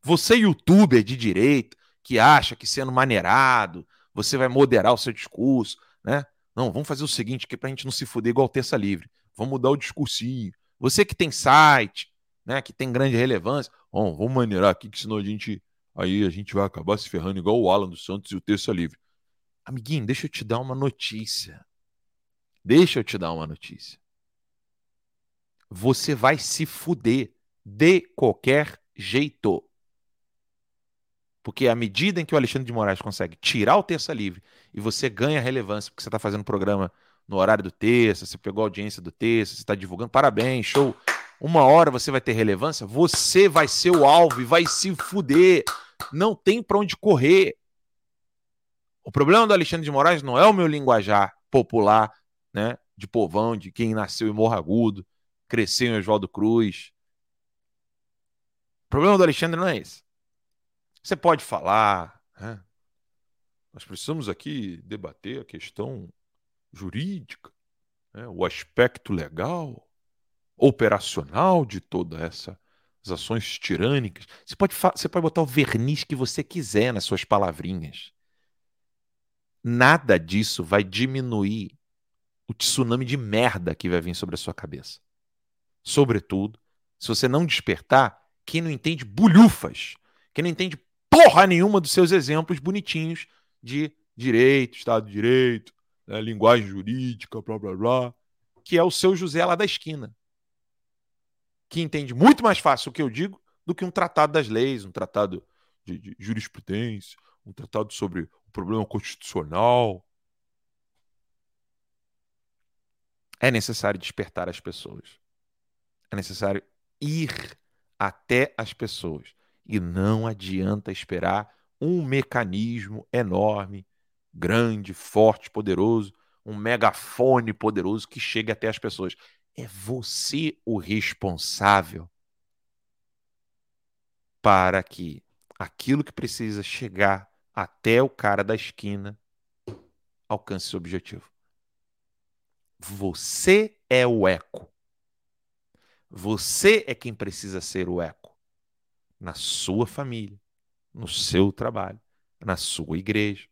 Você, youtuber de direita, que acha que sendo maneirado, você vai moderar o seu discurso, né? Não, vamos fazer o seguinte aqui para a gente não se fuder igual terça livre. Vamos mudar o discursinho. Você que tem site, né, que tem grande relevância, bom, vamos maneirar aqui, que senão a gente Aí a gente vai acabar se ferrando igual o Alan dos Santos e o Terça Livre. Amiguinho, deixa eu te dar uma notícia. Deixa eu te dar uma notícia. Você vai se fuder de qualquer jeito. Porque à medida em que o Alexandre de Moraes consegue tirar o Terça Livre e você ganha relevância, porque você está fazendo programa no horário do Terça, você pegou a audiência do Terça, você está divulgando, parabéns, show. Uma hora você vai ter relevância, você vai ser o alvo e vai se fuder não tem para onde correr. O problema do Alexandre de Moraes não é o meu linguajar popular, né? de povão, de quem nasceu em Morro Agudo, cresceu em Oswaldo Cruz. O problema do Alexandre não é esse. Você pode falar, né? nós precisamos aqui debater a questão jurídica, né? o aspecto legal, operacional de toda essa ações tirânicas. Você pode, você pode botar o verniz que você quiser nas suas palavrinhas. Nada disso vai diminuir o tsunami de merda que vai vir sobre a sua cabeça. Sobretudo, se você não despertar quem não entende bulhufas, quem não entende porra nenhuma dos seus exemplos bonitinhos de direito, Estado de Direito, né, linguagem jurídica, blá blá blá, que é o seu José lá da esquina que entende muito mais fácil o que eu digo do que um tratado das leis, um tratado de, de jurisprudência, um tratado sobre o problema constitucional. É necessário despertar as pessoas. É necessário ir até as pessoas. E não adianta esperar um mecanismo enorme, grande, forte, poderoso, um megafone poderoso que chegue até as pessoas. É você o responsável para que aquilo que precisa chegar até o cara da esquina alcance seu objetivo. Você é o eco. Você é quem precisa ser o eco na sua família, no seu trabalho, na sua igreja,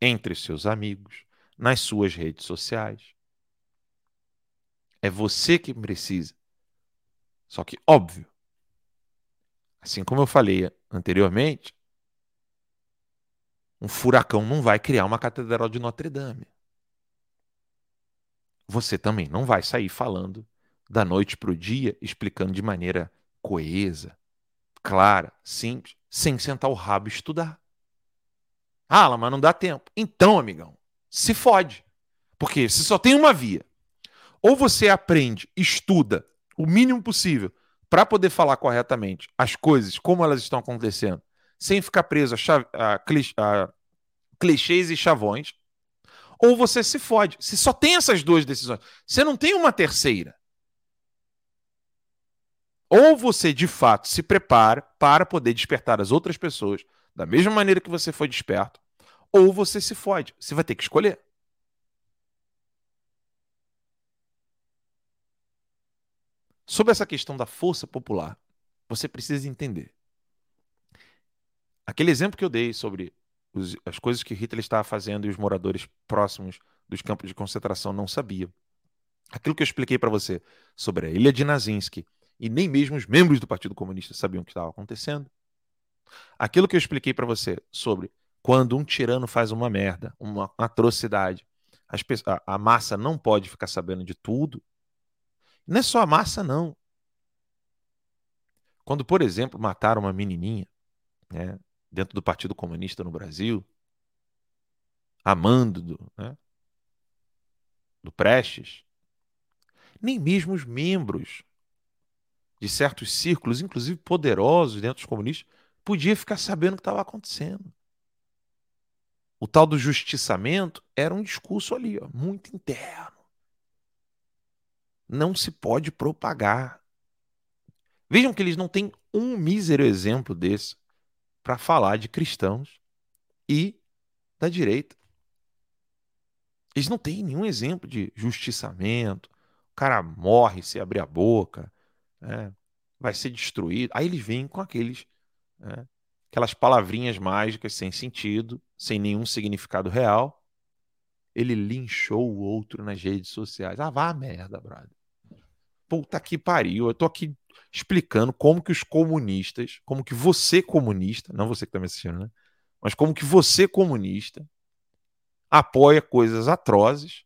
entre seus amigos, nas suas redes sociais. É você que precisa. Só que, óbvio, assim como eu falei anteriormente, um furacão não vai criar uma catedral de Notre Dame. Você também não vai sair falando da noite para o dia, explicando de maneira coesa, clara, simples, sem sentar o rabo e estudar. Ah, mas não dá tempo. Então, amigão, se fode. Porque se só tem uma via ou você aprende, estuda o mínimo possível para poder falar corretamente as coisas como elas estão acontecendo, sem ficar preso a, a, a clichês e chavões, ou você se fode. Se só tem essas duas decisões, você não tem uma terceira. Ou você de fato se prepara para poder despertar as outras pessoas da mesma maneira que você foi desperto, ou você se fode. Você vai ter que escolher. Sobre essa questão da força popular, você precisa entender. Aquele exemplo que eu dei sobre os, as coisas que Hitler estava fazendo e os moradores próximos dos campos de concentração não sabiam. Aquilo que eu expliquei para você sobre a ilha de Nazinski e nem mesmo os membros do Partido Comunista sabiam o que estava acontecendo. Aquilo que eu expliquei para você sobre quando um tirano faz uma merda, uma atrocidade, a, massa não pode ficar sabendo de tudo, não é só a massa, não. Quando, por exemplo, mataram uma menininha né, dentro do Partido Comunista no Brasil, amando do, né, do Prestes, nem mesmo os membros de certos círculos, inclusive poderosos dentro dos comunistas, podia ficar sabendo o que estava acontecendo. O tal do justiçamento era um discurso ali, ó, muito interno não se pode propagar. Vejam que eles não têm um mísero exemplo desse para falar de cristãos e da direita. Eles não têm nenhum exemplo de justiçamento. O cara morre se abrir a boca, né? vai ser destruído. Aí eles vêm com aqueles, né? aquelas palavrinhas mágicas sem sentido, sem nenhum significado real. Ele linchou o outro nas redes sociais. Ah, vá a merda, brother. Puta que pariu. Eu tô aqui explicando como que os comunistas, como que você comunista, não você que tá me assistindo, né? Mas como que você comunista apoia coisas atrozes.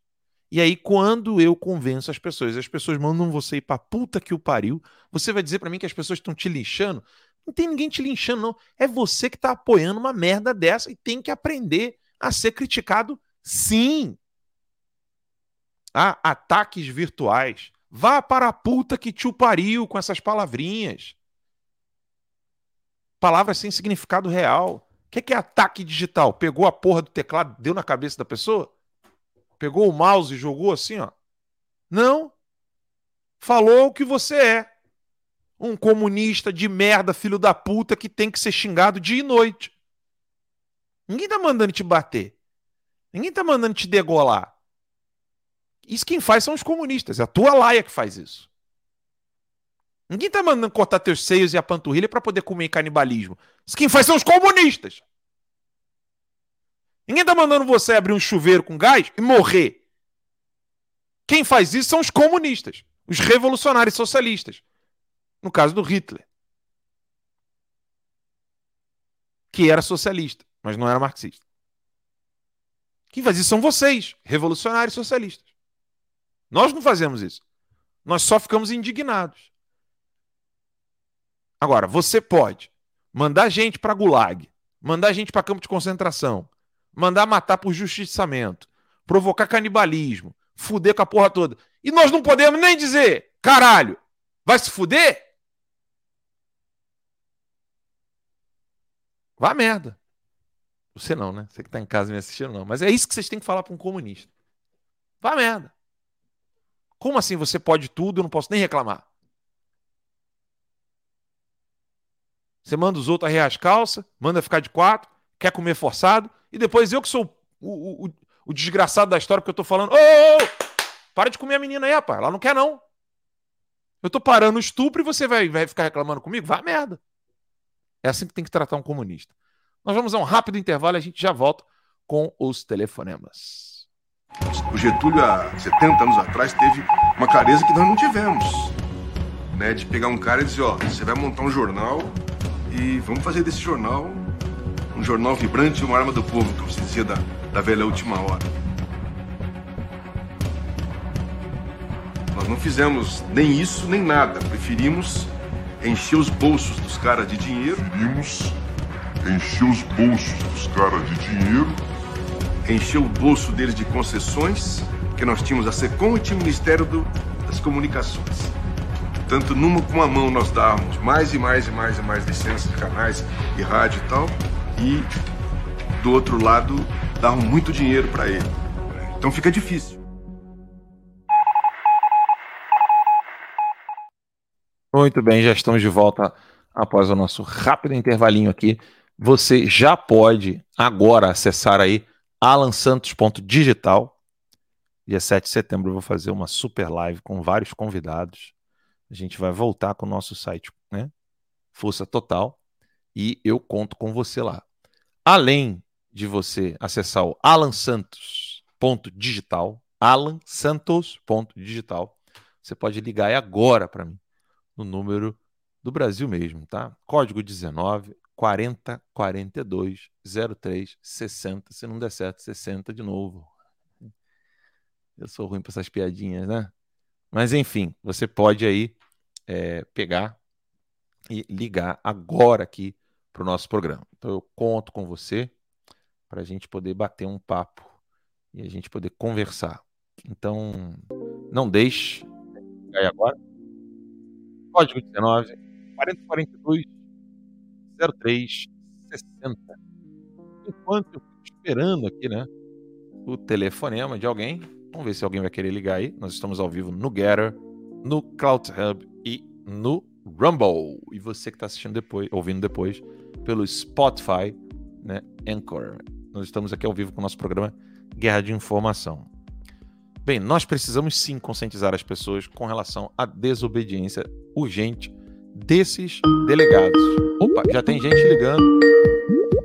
E aí quando eu convenço as pessoas, as pessoas mandam você ir pra puta que o pariu, você vai dizer para mim que as pessoas estão te linchando? Não tem ninguém te linchando não. É você que tá apoiando uma merda dessa e tem que aprender a ser criticado sim. Ataques virtuais Vá para a puta que te pariu com essas palavrinhas. Palavras sem significado real. O que é ataque digital? Pegou a porra do teclado, deu na cabeça da pessoa? Pegou o mouse e jogou assim, ó. Não. Falou o que você é. Um comunista de merda, filho da puta, que tem que ser xingado dia e noite. Ninguém tá mandando te bater. Ninguém tá mandando te degolar. Isso quem faz são os comunistas. É a tua laia que faz isso. Ninguém tá mandando cortar teus seios e a panturrilha para poder comer canibalismo. Isso quem faz são os comunistas. Ninguém tá mandando você abrir um chuveiro com gás e morrer. Quem faz isso são os comunistas, os revolucionários socialistas. No caso do Hitler. Que era socialista, mas não era marxista. Quem faz isso são vocês, revolucionários socialistas. Nós não fazemos isso. Nós só ficamos indignados. Agora, você pode mandar gente para gulag, mandar gente para campo de concentração, mandar matar por justiçamento, provocar canibalismo, fuder com a porra toda. E nós não podemos nem dizer, caralho, vai se fuder? Vá merda. Você não, né? Você que tá em casa me assistindo, não. Mas é isso que vocês têm que falar para um comunista. Vá merda. Como assim você pode tudo, eu não posso nem reclamar? Você manda os outros arrear as calças, manda ficar de quatro, quer comer forçado, e depois eu que sou o, o, o desgraçado da história que eu tô falando. Ô, ô, ô, para de comer a menina aí, rapaz. Ela não quer, não. Eu tô parando o estupro e você vai, vai ficar reclamando comigo? Vá merda. É assim que tem que tratar um comunista. Nós vamos a um rápido intervalo e a gente já volta com os telefonemas. O Getúlio, há 70 anos atrás, teve uma clareza que nós não tivemos. Né, de pegar um cara e dizer, ó, você vai montar um jornal e vamos fazer desse jornal um jornal vibrante, uma arma do povo, como se dizia da, da velha última hora. Nós não fizemos nem isso, nem nada. Preferimos encher os bolsos dos caras de dinheiro. Preferimos encher os bolsos dos caras de dinheiro encheu o bolso deles de concessões, que nós tínhamos a SECOM e tinha o Ministério do, das Comunicações. Tanto numa com a mão nós dávamos mais e mais e mais e mais licenças de canais e rádio e tal, e do outro lado davam muito dinheiro para ele. Então fica difícil. Muito bem, já estamos de volta após o nosso rápido intervalinho aqui. Você já pode agora acessar aí alansantos.digital. Dia 7 de setembro eu vou fazer uma super live com vários convidados. A gente vai voltar com o nosso site, né? Força Total. E eu conto com você lá. Além de você acessar o alansantos.digital, alansantos.digital, você pode ligar agora para mim no número do Brasil mesmo, tá? Código 19 40 42 03 60. Se não der certo, 60 de novo. Eu sou ruim para essas piadinhas, né? Mas enfim, você pode aí é, pegar e ligar agora aqui para o nosso programa. Então eu conto com você para a gente poder bater um papo e a gente poder conversar. Então não deixe. Aí agora. Código 19 4042 0360. Enquanto eu fico esperando aqui, né? O telefonema de alguém. Vamos ver se alguém vai querer ligar aí. Nós estamos ao vivo no Getter, no Cloud Hub e no Rumble. E você que está assistindo depois, ouvindo depois, pelo Spotify, né? Anchor. Nós estamos aqui ao vivo com o nosso programa Guerra de Informação. Bem, nós precisamos sim conscientizar as pessoas com relação à desobediência urgente desses delegados. Opa, já tem gente ligando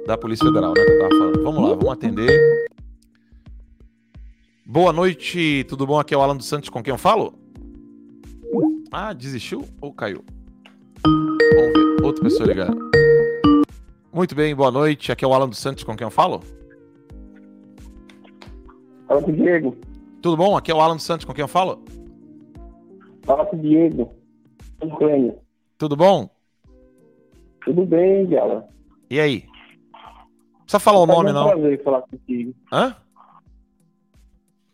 da Polícia Federal, né? Que eu tava falando. Vamos lá, vamos atender. Boa noite, tudo bom? Aqui é o Alan dos Santos, com quem eu falo? Ah, desistiu ou caiu? Vamos ver, outra pessoa ligando. Muito bem, boa noite. Aqui é o Alan dos Santos, com quem eu falo? Fala com o Diego. Tudo bom? Aqui é o Alan dos Santos, com quem eu falo? Fala com o Diego. Tudo Tudo bom? Tudo bem, Gala. E aí? Precisa falar o nome, é um não? prazer falar contigo. Hã?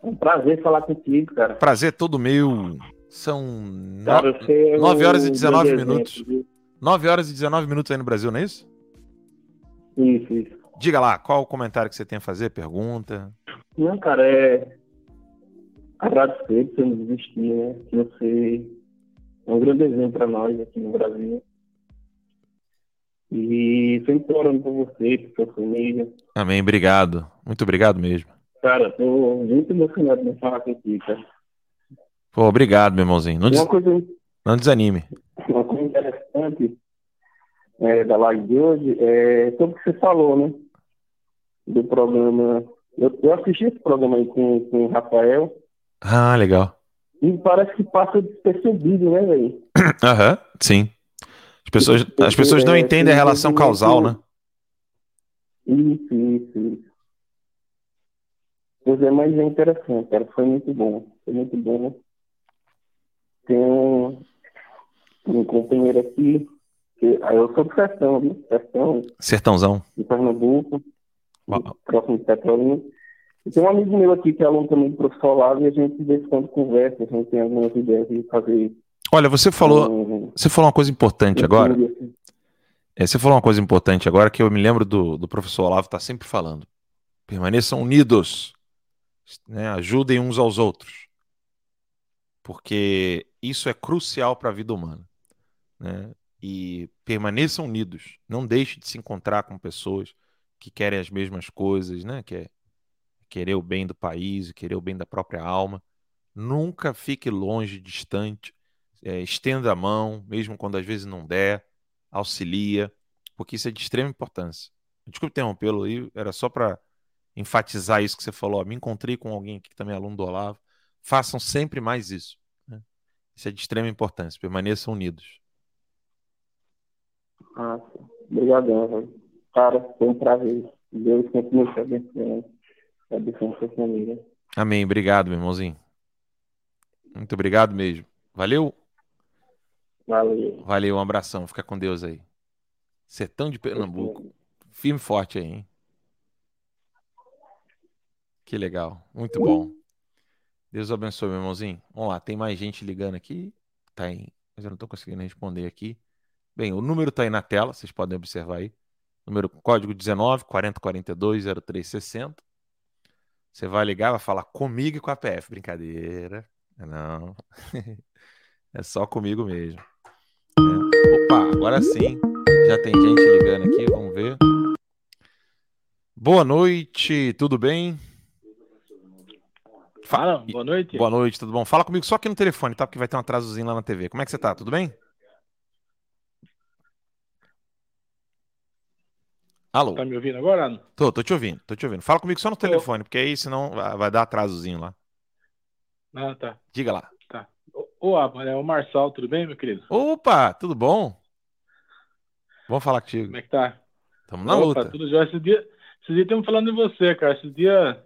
É um prazer falar contigo, cara. Prazer todo meu. São. Cara, você é 9 horas e um 19 grande minutos. exemplo, viu? 9 horas e 19 minutos aí no Brasil, não é isso? Isso, isso. Diga lá, qual o comentário que você tem a fazer? Pergunta. Não, cara, é. agradecer por você nos existir, né? Que você é um grande exemplo para nós aqui no Brasil. E sempre orando por você, por sua família. Amém, obrigado. Muito obrigado mesmo. Cara, tô muito emocionado de falar contigo, cara. Pô, obrigado, meu irmãozinho. Não, des... Coisa, não desanime. uma coisa interessante é, da live de hoje é sobre o que você falou, né? Do programa. Eu, eu assisti esse programa aí com, com o Rafael Ah, legal. e parece que passa despercebido, né, velho? Aham, sim. As pessoas, as pessoas não É, entendem a relação causal, né? Isso, isso, isso. Pois é, mas é interessante, cara. Foi muito bom. Foi muito bom. Tem um, um companheiro aqui, eu sou do Sertão, viu? Sertão, Sertãozão. de Pernambuco, Uau. próximo de Petrolina. E tem um amigo meu aqui que é aluno também do professor Lavo e a gente de vez em quando conversa, a gente tem algumas ideias de fazer. Olha, você falou, um- você falou uma coisa importante agora. assim. É, você falou uma coisa importante agora que eu me lembro do, do professor Olavo estar sempre falando. Permaneçam unidos, né? Ajudem uns aos outros, porque isso é crucial para a vida humana, né? E permaneçam unidos. Não deixe de se encontrar com pessoas que querem as mesmas coisas, né? Que é querer o bem do país, querer o bem da própria alma. Nunca fique longe, distante. É, estenda a mão, mesmo quando às vezes não der auxilia, porque isso é de extrema importância. Desculpe interrompê-lo aí, era só para enfatizar isso que você falou. me encontrei com alguém aqui que também é aluno do Olavo. Façam sempre mais isso. né? Isso é de extrema importância. Permaneçam unidos. Ah, obrigadão, velho. Cara, foi um prazer. Deus continue te abençoando. Abençoando sua família. Amém. Obrigado, meu irmãozinho. Muito obrigado mesmo. Valeu? Valeu. Valeu, um abração. Fica com Deus aí. Sertão de Pernambuco. Firme e forte aí, hein? Que legal. Muito bom. Deus abençoe, meu irmãozinho. Vamos lá, tem mais gente ligando aqui. Tá aí, mas eu não estou conseguindo responder aqui. Bem, o número está aí na tela, vocês podem observar aí. Número código 19 40 42 0360. Você vai ligar, vai falar comigo e com a PF. Brincadeira. Não. É só comigo mesmo. É. Opa, agora sim. Já tem gente ligando aqui, vamos ver. Boa noite, tudo bem? Fala, boa noite. Boa noite, tudo bom? Fala comigo só aqui no telefone, tá? Porque vai ter um atrasozinho lá na TV. Como é que você tá? Tudo bem? Alô? Tá me ouvindo agora? Ana? Tô, tô te ouvindo, tô te ouvindo. Fala comigo só no telefone, porque aí senão vai vai dar atrasozinho lá. Ah, tá. Diga lá. Tá. Ô, é o Marçal, tudo bem, meu querido? Opa, tudo bom? Vamos falar contigo. Como é que tá? Estamos na Opa, luta. tudo jóia. Esse dia, esse dia estamos falando de você, cara. Esse dia,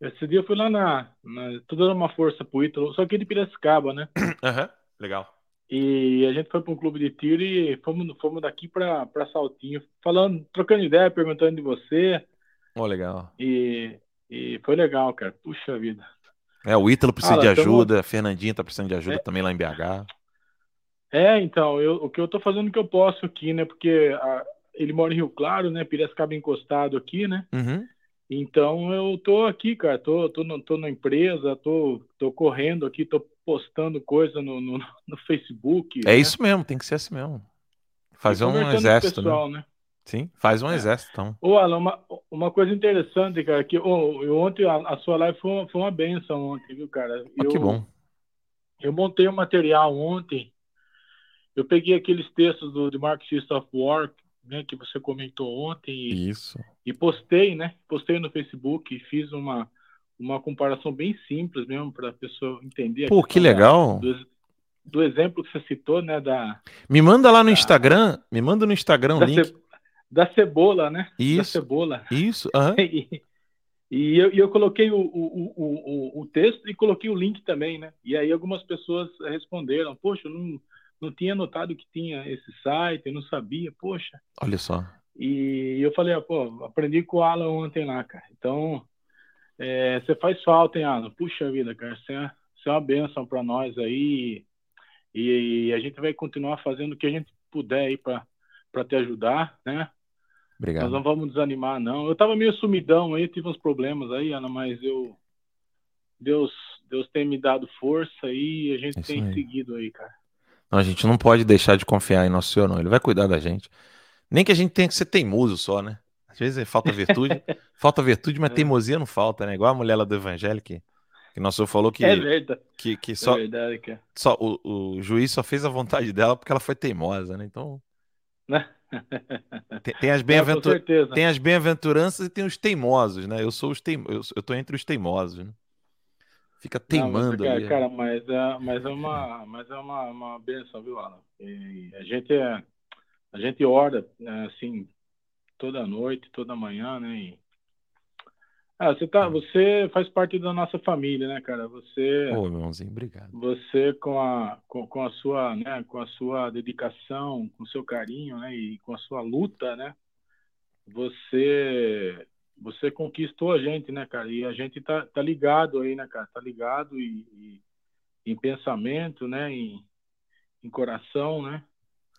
esse dia eu fui lá na, na. Tô dando uma força pro Ítalo, só que de Piracicaba, né? Aham, legal. E a gente foi para um clube de tiro e fomos, fomos daqui para Saltinho, falando, trocando ideia, perguntando de você. Ó, legal. E, e foi legal, cara. Puxa vida. É, o Ítalo precisa Ah, de lá, tamo- ajuda, a Fernandinha tá precisando de ajuda É. também lá em BH. É, então, eu, o que eu tô fazendo o que eu posso aqui, né? Porque a- ele mora em Rio Claro, né? Piracicaba encostado aqui, né? Uhum. Então eu tô aqui, cara, tô, tô, no, tô na empresa, tô, tô correndo aqui, tô postando coisa no, no, no Facebook. É né? isso mesmo, tem que ser assim mesmo. Fazer um o exército, né? pessoal, né? Sim, faz um É. exército, então. Ô, Alan, uma, uma coisa interessante, cara, que ô, eu, ontem a, a sua live foi uma, foi uma benção ontem, viu, cara? Ah, que Eu- bom. Eu montei um material ontem. Eu peguei aqueles textos do The Marxist of War, né, que você comentou ontem, e, Isso. e postei, né? Postei no Facebook e fiz uma, uma comparação bem simples mesmo para a pessoa entender. Pô, que da- legal. do, do exemplo que você citou, né? Da, Me manda lá no Tá. Instagram, me manda no Instagram o da, link. ce- da cebola, né? Da Isso, cebola. isso, aham. E, e eu, eu coloquei o, o, o, o, o texto e coloquei o link também, né? E aí algumas pessoas responderam, poxa, eu não, não tinha notado que tinha esse site, eu não sabia, poxa. Olha só. E eu falei, ah, pô, aprendi com o Alan ontem lá, cara. Então, é, você faz falta, hein, Alan? Puxa vida, cara, você é, você é uma bênção para nós aí. E, a gente vai continuar fazendo o que a gente puder aí para te ajudar, né? Nós Obrigado. não vamos desanimar, não. Eu tava meio sumidão aí, tive uns problemas aí, Ana, mas eu. Deus, Deus tem me dado força aí e a gente Isso tem aí. seguido aí, cara. Não, a gente não pode deixar de confiar em Nosso Senhor, não. Ele vai cuidar da gente. Nem que a gente tenha que ser teimoso só, né? Às vezes falta virtude, falta virtude, mas É. teimosia não falta, né? Igual a mulher lá do Evangelho que, que Nosso Senhor falou que, é verdade, que, que é só, verdade, cara. só o, o juiz só fez a vontade dela porque ela foi teimosa, né? Então Né? tem, tem as certeza. Tem as bem-aventuranças e tem os teimosos, né? Eu sou os teim... eu, eu tô entre os teimosos, né? Fica Não, mas, teimando cara, ali. cara, mas é, mas é uma, mas é uma, uma benção, viu, Alan? E a gente é, a gente ora é, assim toda noite, toda manhã, né? E... Ah, você tá, você faz parte da nossa família, né, cara? Você, Ô, meu irmãozinho, obrigado. você com a, com, com a sua, né, com a sua dedicação, com o seu carinho, né, e com a sua luta, né? Você, você conquistou a gente, né, cara? E a gente tá, tá ligado aí, né, cara? Tá ligado e, e em pensamento, né? Em, em coração, né?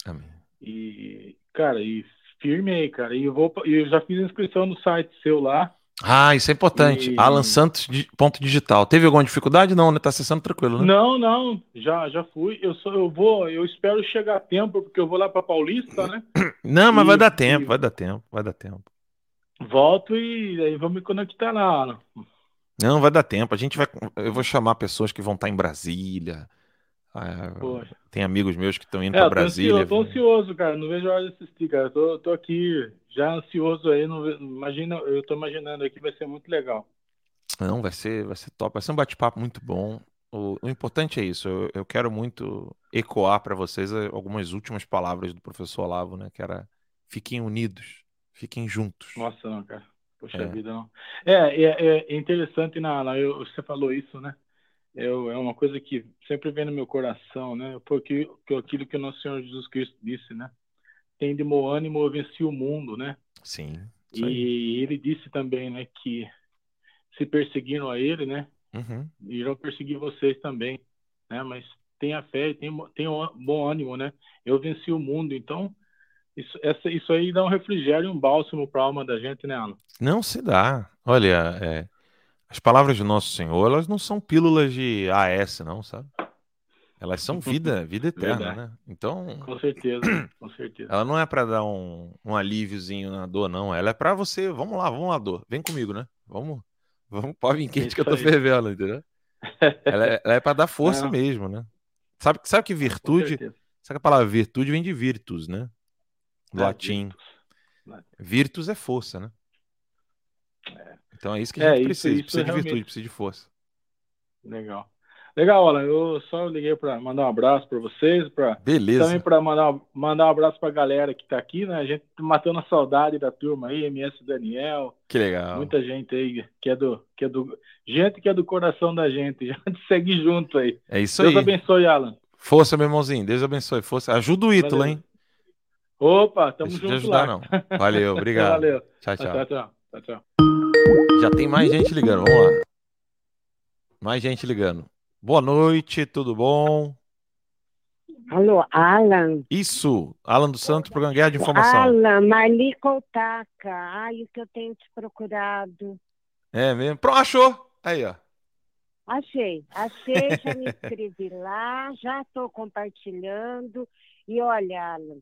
Amém. E, cara, e firme aí, cara. E eu vou, eu já fiz inscrição no site seu lá. Ah, isso é importante. E- Alan Santos, ponto digital. Teve alguma dificuldade? Não, né? Tá acessando tranquilo, né? Não, não, já, já fui. Eu só, eu vou, eu espero chegar a tempo porque eu vou lá para Paulista, né? Não, mas E- vai dar tempo, e- vai dar tempo, vai dar tempo. Volto e aí vou me conectar lá. Alan. Não, vai dar tempo. A gente vai. Eu vou chamar pessoas que vão estar em Brasília. Ah, tem amigos meus que estão indo É, para eu Brasília. ansioso, tô ansioso, cara. Não vejo a hora de assistir, cara. Eu Tô, tô aqui já ansioso aí. Não, ve- imagina, eu tô imaginando aqui, vai ser muito legal. Não, vai ser, vai ser top. Vai ser um bate-papo muito bom. O, o importante é isso. Eu, eu quero muito ecoar para vocês eh, algumas últimas palavras do professor Olavo, né? Que era fiquem unidos, fiquem juntos. Nossa, não, cara. Poxa É. vida, não. É, é, é interessante, na, na- eu, você falou isso, né? Eu, é uma coisa que sempre vem no meu coração, né? Porque que aquilo que o nosso Senhor Jesus Cristo disse, né? Tem de bom ânimo, eu venci o mundo, né? Sim. E ele disse também, né, que se perseguiram a ele, né? Uhum. irão perseguir vocês também, né? Mas tenha fé tenha, tenha bom ânimo, né? Eu venci o mundo, então isso, essa, isso aí dá um refrigério, um bálsamo para a alma da gente, né, Alan? Não se dá. Olha, é, as palavras do nosso Senhor, elas não são pílulas de AS, não, sabe? Elas são vida, vida eterna, Verdade. né? Então, Com certeza, com certeza. ela não é para dar um, um alíviozinho na dor, não. Ela é para você, vamos lá, vamos lá, dor. Vem comigo, né? Vamos, vamos, pode vir quente que eu tô aí. fervendo, entendeu? Ela é, é para dar força Não. mesmo, né? Sabe, sabe que virtude, sabe que a palavra virtude vem de virtus, né? Do É, latim. virtus. Virtus é força, né? Então é isso que a É, gente isso- precisa. isso precisa de realmente. virtude, precisa de força. Legal. Legal, Alan. Eu só liguei para mandar um abraço para vocês, para Beleza. também para mandar, mandar um abraço para a galera que está aqui, né? A gente tá matando a saudade da turma aí, MS Daniel, Que legal. Muita gente aí que é do, que é do. Gente que é do coração da gente. Já te segue junto aí. É isso Deus aí. abençoe, Alan. Força, meu irmãozinho. Deus abençoe. Força. Ajuda o Ítalo, hein? Opa, tamo Deixa de junto ajudar, lá. não. Valeu, obrigado. Valeu. Tchau, tchau. Tchau, tchau. tchau, tchau. Já tem mais gente ligando. Vamos lá. Mais gente ligando. Boa noite, tudo bom? Alô, Alan. Isso, Alan dos Santos, programa Guerra de Informação. Alan, Marli Coutaca. Ai, o que eu tenho te procurado. É mesmo? Pronto, achou. Aí, ó. Achei, achei, já me inscrevi lá, já estou compartilhando. E olha, Alan,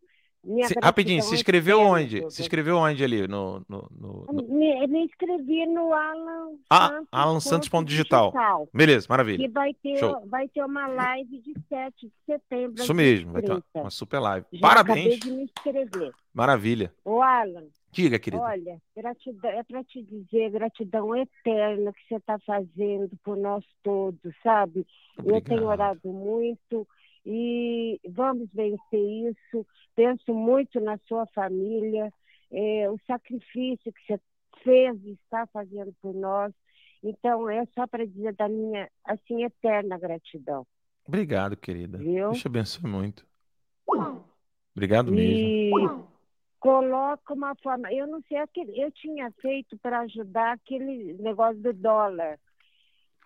Se- rapidinho, se inscreveu onde? Se inscreveu onde ali? No, no, no- no- Me, me inscrevi no Alan Ah, Santos. Alan Santos ponto ponto digital. Beleza, Que maravilha. vai ter, Show. vai ter uma live de 7 de setembro. Isso mesmo, vai ter uma, 20h30. uma super live. Já Parabéns. acabei de me inscrever. Maravilha. Ô, Alan, Diga, querido. Olha, gratidão, é para te dizer gratidão eterna que você está fazendo por nós todos, sabe? Eu tenho Obrigado. orado muito e vamos vencer isso. Penso muito na sua família, é, o sacrifício que você fez e está fazendo por nós. Então, é só para dizer da minha, assim, eterna gratidão, Obrigado, querida. viu? Deus te abençoe muito. Obrigado mesmo. E coloca uma forma. Eu não sei, aquele, eu tinha feito para ajudar aquele negócio do dólar.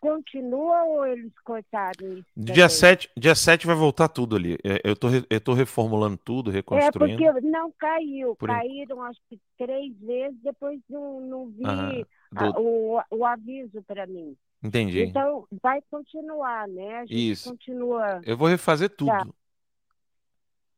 Continua ou eles cortaram isso? Dia também? 7, dia 7 vai voltar tudo ali. É, Eu tô, eu tô reformulando tudo, É, reconstruindo. porque não caiu. Por Caíram acho que três vezes, depois não, não vi Aham, a- do- o, o aviso para mim. Entendi. Então, vai continuar, né? A gente Isso. continua. Eu vou refazer tudo. Tá.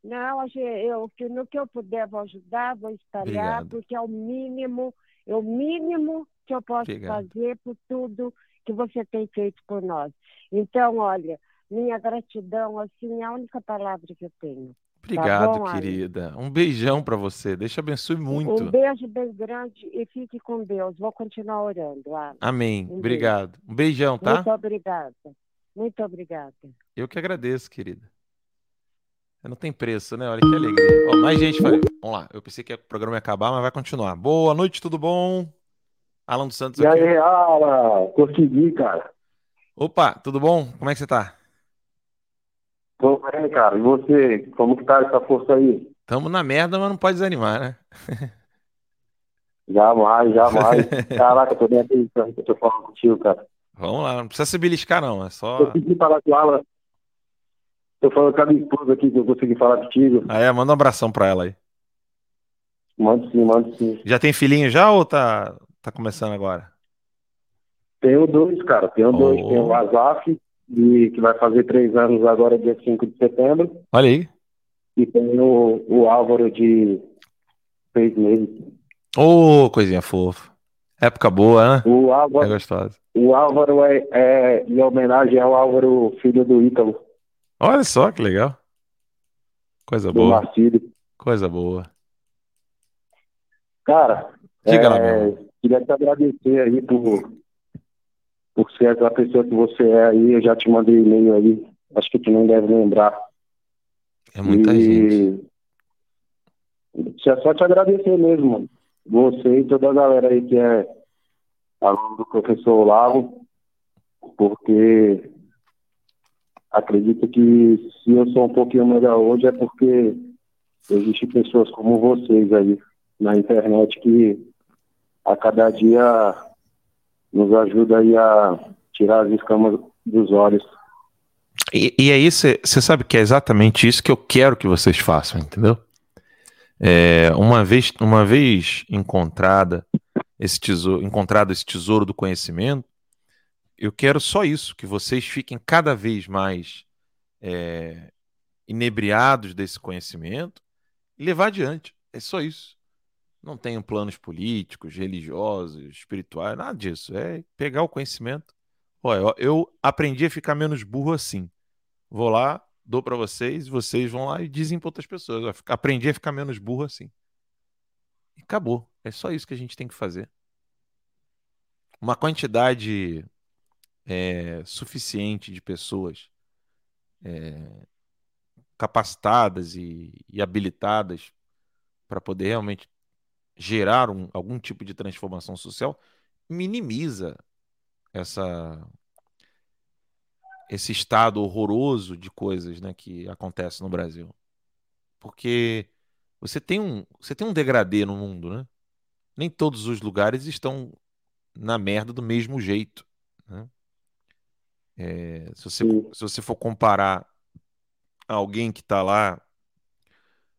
Não, a eu, no que eu puder vou ajudar, vou espalhar, Obrigado. porque é o mínimo, é o mínimo que eu posso Obrigado. fazer por tudo que você tem feito por nós. Então, olha, minha gratidão, assim, é a única palavra que eu tenho. Obrigado, Tá bom, querida. Um beijão pra você. Deus te abençoe muito. Um beijo bem grande e fique com Deus. Vou continuar orando. Amém. Um Obrigado. Um beijão, tá? Muito obrigada. Muito obrigada. Eu que agradeço, querida. Não tem preço, né? Olha que alegria. Ó, mais gente falei. Vamos lá. Eu pensei que o programa ia acabar, mas vai continuar. Boa noite, tudo bom? Alan dos Santos E aqui. aí, Ala, consegui, cara. Opa, tudo bom? Como é que você tá? Tô bem, cara. E você, como que tá essa força aí? Tamo na merda, mas não pode desanimar, né? Jamais, jamais. Caraca, tô bem acreditando que eu tô falando contigo, cara. Vamos lá, não precisa se beliscar, não. É só. Consegui falar com ela. Tô falando com a minha esposa aqui que eu consegui falar contigo. Ah, é, manda um abração pra ela aí. Manda sim, manda sim. Já tem filhinho já ou tá, tá começando agora? Tenho dois, cara. Tenho dois. Oh. Tenho o Azaf, de- que vai fazer três anos agora, dia 5 de setembro. Olha aí. E tenho o, o Álvaro de seis meses. Ô, coisinha fofa. Época boa, né? O É Álvaro, gostosa. o Álvaro é, é em homenagem ao Álvaro, filho do Ítalo, Olha só que legal. Coisa do boa. Marcílio. Coisa boa. Cara, Diga lá, é, meu irmão. Queria te agradecer aí por, por ser aquela pessoa que você é aí. Eu já te mandei e-mail aí. Acho que tu não deve lembrar. É muita gente. E é só te agradecer mesmo, mano. Você e toda a galera aí que é aluno do professor Olavo, porque acredito que se eu sou um pouquinho melhor hoje é porque existem pessoas como vocês aí na internet que a cada dia nos ajuda aí a tirar as escamas dos olhos. E, e isso, você sabe que é exatamente isso que eu quero que vocês façam, entendeu? É, uma vez, uma vez encontrada esse tesouro, encontrado esse tesouro do conhecimento, eu quero só isso, que vocês fiquem cada vez mais é, inebriados desse conhecimento e levar adiante. É só isso. Não tenho planos políticos, religiosos, espirituais, nada disso. É pegar o conhecimento. Olha, eu- aprendi a ficar menos burro assim. Vou lá, dou para vocês, vocês vão lá e dizem para outras pessoas. Aprendi a ficar menos burro assim. E acabou. É só isso que a gente tem que fazer. Uma quantidade é, suficiente de pessoas é, capacitadas e, e habilitadas para poder realmente gerar um- algum tipo de transformação social minimiza essa esse estado horroroso de coisas, né, que acontece no Brasil. Porque você tem um, você tem um degradê no mundo, né? Nem todos os lugares estão na merda do mesmo jeito, né? É, se você, se você for comparar alguém que está lá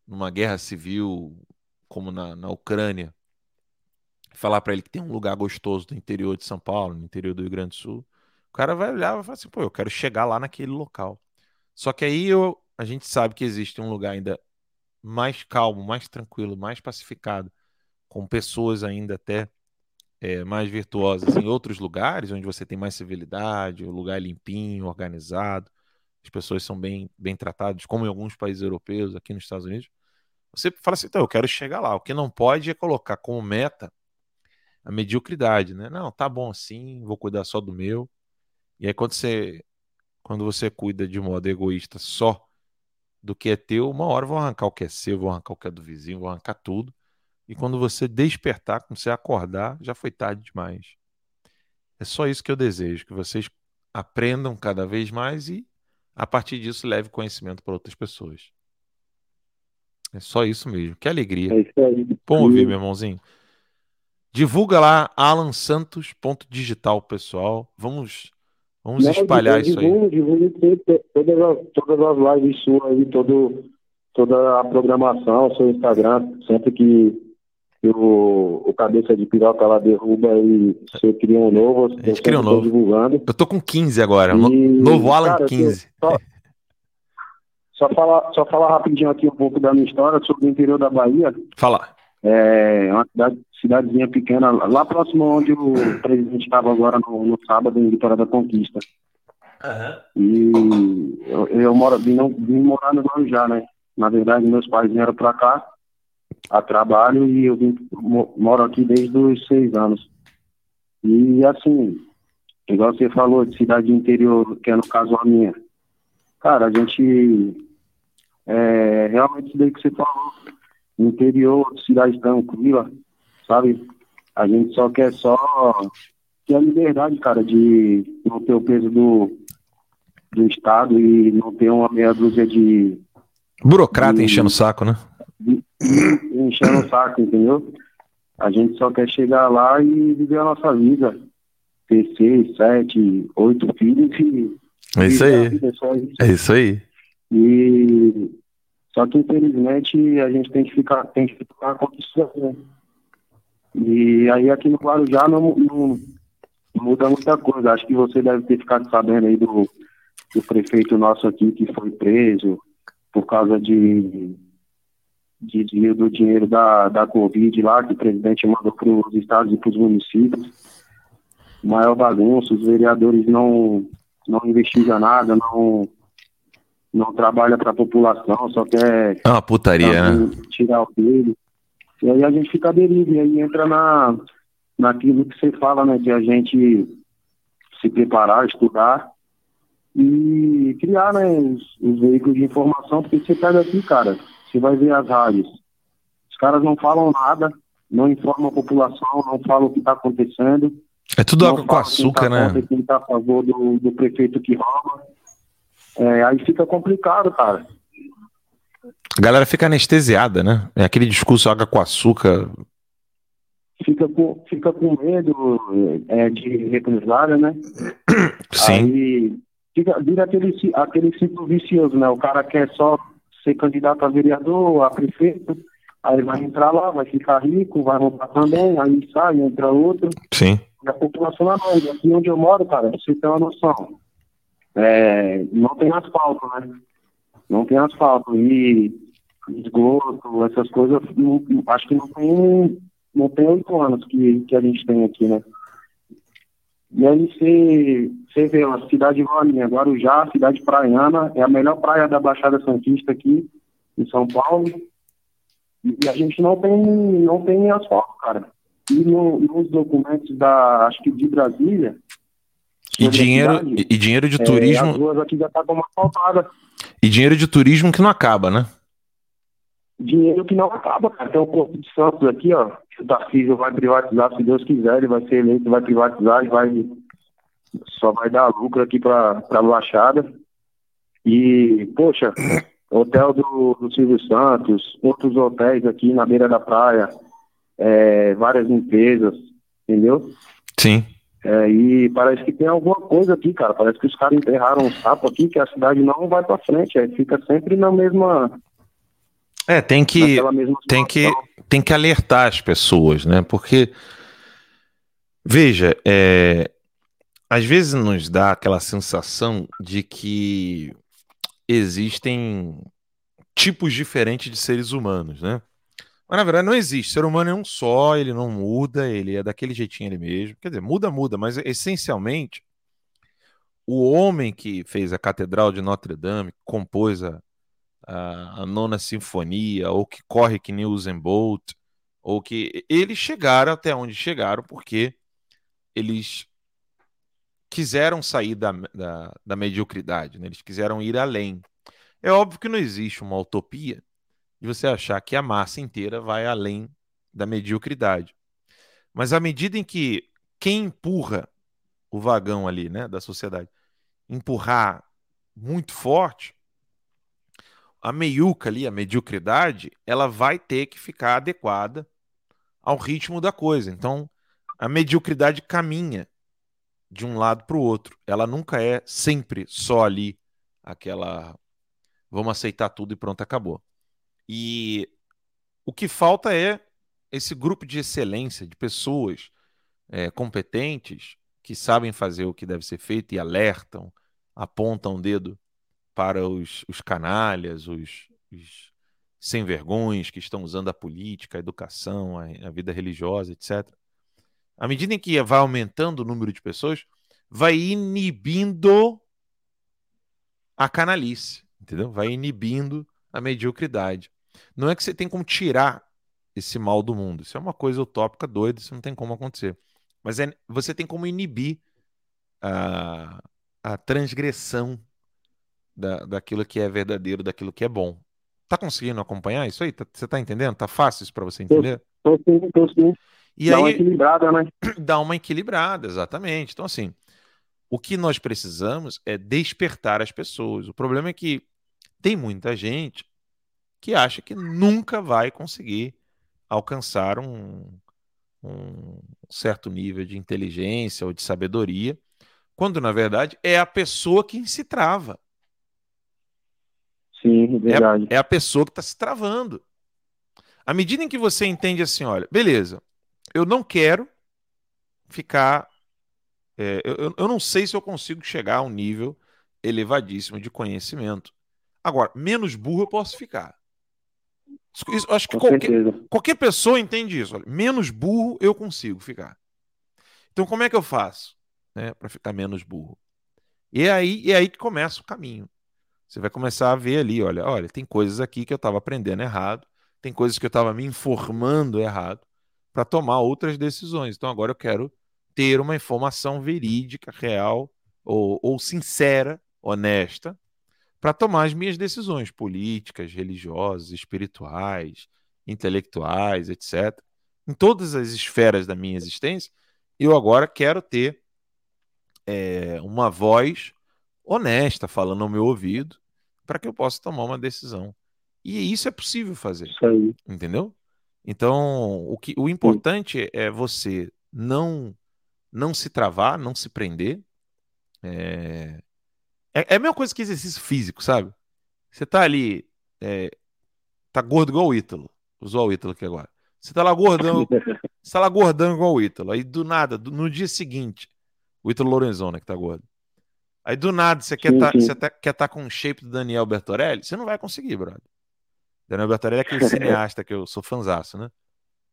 numa guerra civil, como na, na Ucrânia, falar para ele que tem um lugar gostoso no interior de São Paulo, no interior do Rio Grande do Sul, o cara vai olhar e vai falar assim, pô, eu quero chegar lá naquele local. Só que aí eu, a gente sabe que existe um lugar ainda mais calmo, mais tranquilo, mais pacificado, com pessoas ainda até é, mais virtuosas em outros lugares, onde você tem mais civilidade, o lugar é limpinho, organizado, as pessoas são bem, bem tratadas, como em alguns países europeus, aqui nos Estados Unidos. Você fala assim, então, eu quero chegar lá. O que não pode é colocar como meta a mediocridade, né? Não, tá bom assim, vou cuidar só do meu. E aí quando você quando você cuida de modo egoísta só do que é teu, uma hora vão arrancar o que é seu, vão arrancar o que é do vizinho, vão arrancar tudo. E quando você despertar, quando você acordar, já foi tarde demais. É só isso que eu desejo, que vocês aprendam cada vez mais e a partir disso leve conhecimento para outras pessoas. É só isso mesmo. Que alegria. É isso aí. Bom ouvir, meu irmãozinho. Divulga lá alansantos.digital, pessoal. Vamos, vamos Não, espalhar isso aí. sempre, todas as, todas as lives suas aí, todo, toda a programação, seu Instagram, sempre que que o, o cabeça de piroca lá derruba e você cria um novo. A gente cria um novo. Divulgando. Eu tô com 15 agora. E, novo Alan cara, 15. Só, só, falar, só falar rapidinho aqui um pouco da minha história sobre o interior da Bahia. Fala. É uma cidade, cidadezinha pequena, lá próximo onde o presidente estava agora no, no, sábado, em Vitória da Conquista. Uhum. E eu, eu moro, vim, vim morar no Guarujá, né? Na verdade, meus pais vieram para cá a trabalho e eu vim, moro aqui desde os seis anos. E assim, igual você falou de cidade interior, que é no caso a minha. Cara, a gente é, realmente isso daí que você falou, interior, cidade tranquila, sabe? A gente só quer só ter a liberdade, cara, de não ter o peso do, do Estado e não ter uma meia dúzia de. Burocrata de, enchendo o saco, né? enchendo o saco, entendeu? A gente só quer chegar lá e viver a nossa vida. Ter seis, sete, oito filhos e. É isso aí. É isso aí. E só que infelizmente a gente tem que ficar, tem que ficar com isso. Né? E aí aqui no Guarujá não, não, não muda muita coisa. Acho que você deve ter ficado sabendo aí do, do prefeito nosso aqui que foi preso por causa de desvio do dinheiro da, da Covid lá, que o presidente mandou para os estados e para os municípios. Maior bagunça, os vereadores não, não investigam nada, não, não trabalha para a população, só quer. É uma putaria, né? Tirar o dele. E aí a gente fica deriva, e aí entra na, naquilo que você fala, né? De a gente se preparar, estudar e criar, né? Os, os veículos de informação, porque você pega aqui, cara, você vai ver as rádios. Os caras não falam nada, não informam a população, não falam o que está acontecendo. É tudo água com açúcar, tá né? Quem está a favor do, do prefeito que rouba. É, aí fica complicado, cara. A galera fica anestesiada, né? É aquele discurso água com açúcar. Fica com, fica com medo é, de represália, né? Sim. Aí fica, vira aquele, aquele ciclo vicioso, né? O cara quer só ser candidato a vereador, a prefeito, aí vai entrar lá, vai ficar rico, vai roubar também, aí sai, entra outro. Sim. E a população mais. Aqui onde eu moro, cara, você tem uma noção. É, não tem asfalto, né? Não tem asfalto. E esgoto, essas coisas, não, acho que não tem, não tem oito anos que, que a gente tem aqui, né? E aí você, vê uma cidade igual a minha, Guarujá, cidade praiana, é a melhor praia da Baixada Santista aqui, em São Paulo. E a gente não tem, não tem asfalto, cara. E no, nos documentos da, acho que de Brasília, e dinheiro, e dinheiro de turismo. É, as ruas aqui já tá como asfaltada. E dinheiro de turismo que não acaba, né? Dinheiro que não acaba, cara. Tem o Porto de Santos aqui, ó. O Tarcísio vai privatizar, se Deus quiser, ele vai ser eleito, vai privatizar e vai. Só vai dar lucro aqui pra, pra Baixada. E, poxa, hotel do, do Silvio Santos, outros hotéis aqui na beira da praia, é, várias empresas, entendeu? Sim. É, e parece que tem alguma coisa aqui, cara. Parece que os caras enterraram um sapo aqui que a cidade não vai para frente. Aí fica sempre na mesma. É, tem que, tem que, tem que alertar as pessoas, né? Porque, veja, é, às vezes nos dá aquela sensação de que existem tipos diferentes de seres humanos, né? Mas na verdade não existe. O ser humano é um só, ele não muda, ele é daquele jeitinho ele mesmo. Quer dizer, muda, muda, mas essencialmente o homem que fez a Catedral de Notre Dame, que compôs a, a, a nona sinfonia, ou que corre que nem Usain Bolt, ou que eles chegaram até onde chegaram porque eles quiseram sair da, da, da mediocridade, né? eles quiseram ir além. É óbvio que não existe uma utopia de você achar que a massa inteira vai além da mediocridade. Mas à medida em que quem empurra o vagão ali, né, da sociedade, empurrar muito forte, a meiuca ali, a mediocridade, ela vai ter que ficar adequada ao ritmo da coisa. Então, a mediocridade caminha de um lado para o outro. Ela nunca é sempre só ali aquela vamos aceitar tudo e pronto, acabou. E o que falta é esse grupo de excelência, de pessoas é, competentes que sabem fazer o que deve ser feito e alertam, apontam o dedo para os, os canalhas, os, os sem vergonhas que estão usando a política, a educação, a, a vida religiosa, etc. À medida em que vai aumentando o número de pessoas, vai inibindo a canalice, entendeu? Vai inibindo a mediocridade. Não é que você tem como tirar esse mal do mundo. Isso é uma coisa utópica, doida, isso não tem como acontecer. Mas é, você tem como inibir a, a transgressão da, daquilo que é verdadeiro, daquilo que é bom. Tá conseguindo acompanhar isso aí? Tá, você tá entendendo? Tá fácil isso para você entender? Tô, tô sim, tô sim. E Dá aí, uma equilibrada, né? dá uma equilibrada, exatamente. Então, assim, o que nós precisamos é despertar as pessoas. O problema é que tem muita gente que acha que nunca vai conseguir alcançar um, um certo nível de inteligência ou de sabedoria, quando na verdade é a pessoa que se trava. Sim, verdade. É, é a pessoa que está se travando. À medida em que você entende assim, olha, beleza, eu não quero ficar. é, eu, eu não sei se eu consigo chegar a um nível elevadíssimo de conhecimento. Agora, menos burro eu posso ficar. Isso- acho que qualquer, qualquer pessoa entende isso. Olha, menos burro eu consigo ficar. Então, como é que eu faço né, para ficar menos burro? E é aí, e é aí que começa o caminho. Você vai começar a ver ali, olha, olha, tem coisas aqui que eu estava aprendendo errado, tem coisas que eu estava me informando errado para tomar outras decisões. Então agora eu quero ter uma informação verídica, real ou, ou sincera, honesta, para tomar as minhas decisões políticas, religiosas, espirituais, intelectuais, etc. Em todas as esferas da minha existência, eu agora quero ter é, uma voz honesta falando ao meu ouvido para que eu possa tomar uma decisão. E isso é possível fazer, Isso aí. entendeu? Então, o que o importante é você não não se travar, não se prender. É, é, é a mesma coisa que exercício físico, sabe? Você tá ali, é, tá gordo igual o Ítalo. Usou o Ítalo aqui agora. Você tá lá gordão, você tá lá gordão igual o Ítalo. Aí do nada, do- no dia seguinte, o Ítalo Lorenzon, né, que tá gordo. Aí do nada você quer tá, você tá- quer tá com o shape do Daniel Bertorelli, você não vai conseguir, brother. Daniel Bertorelli é aquele cineasta que eu sou fanzaço, né?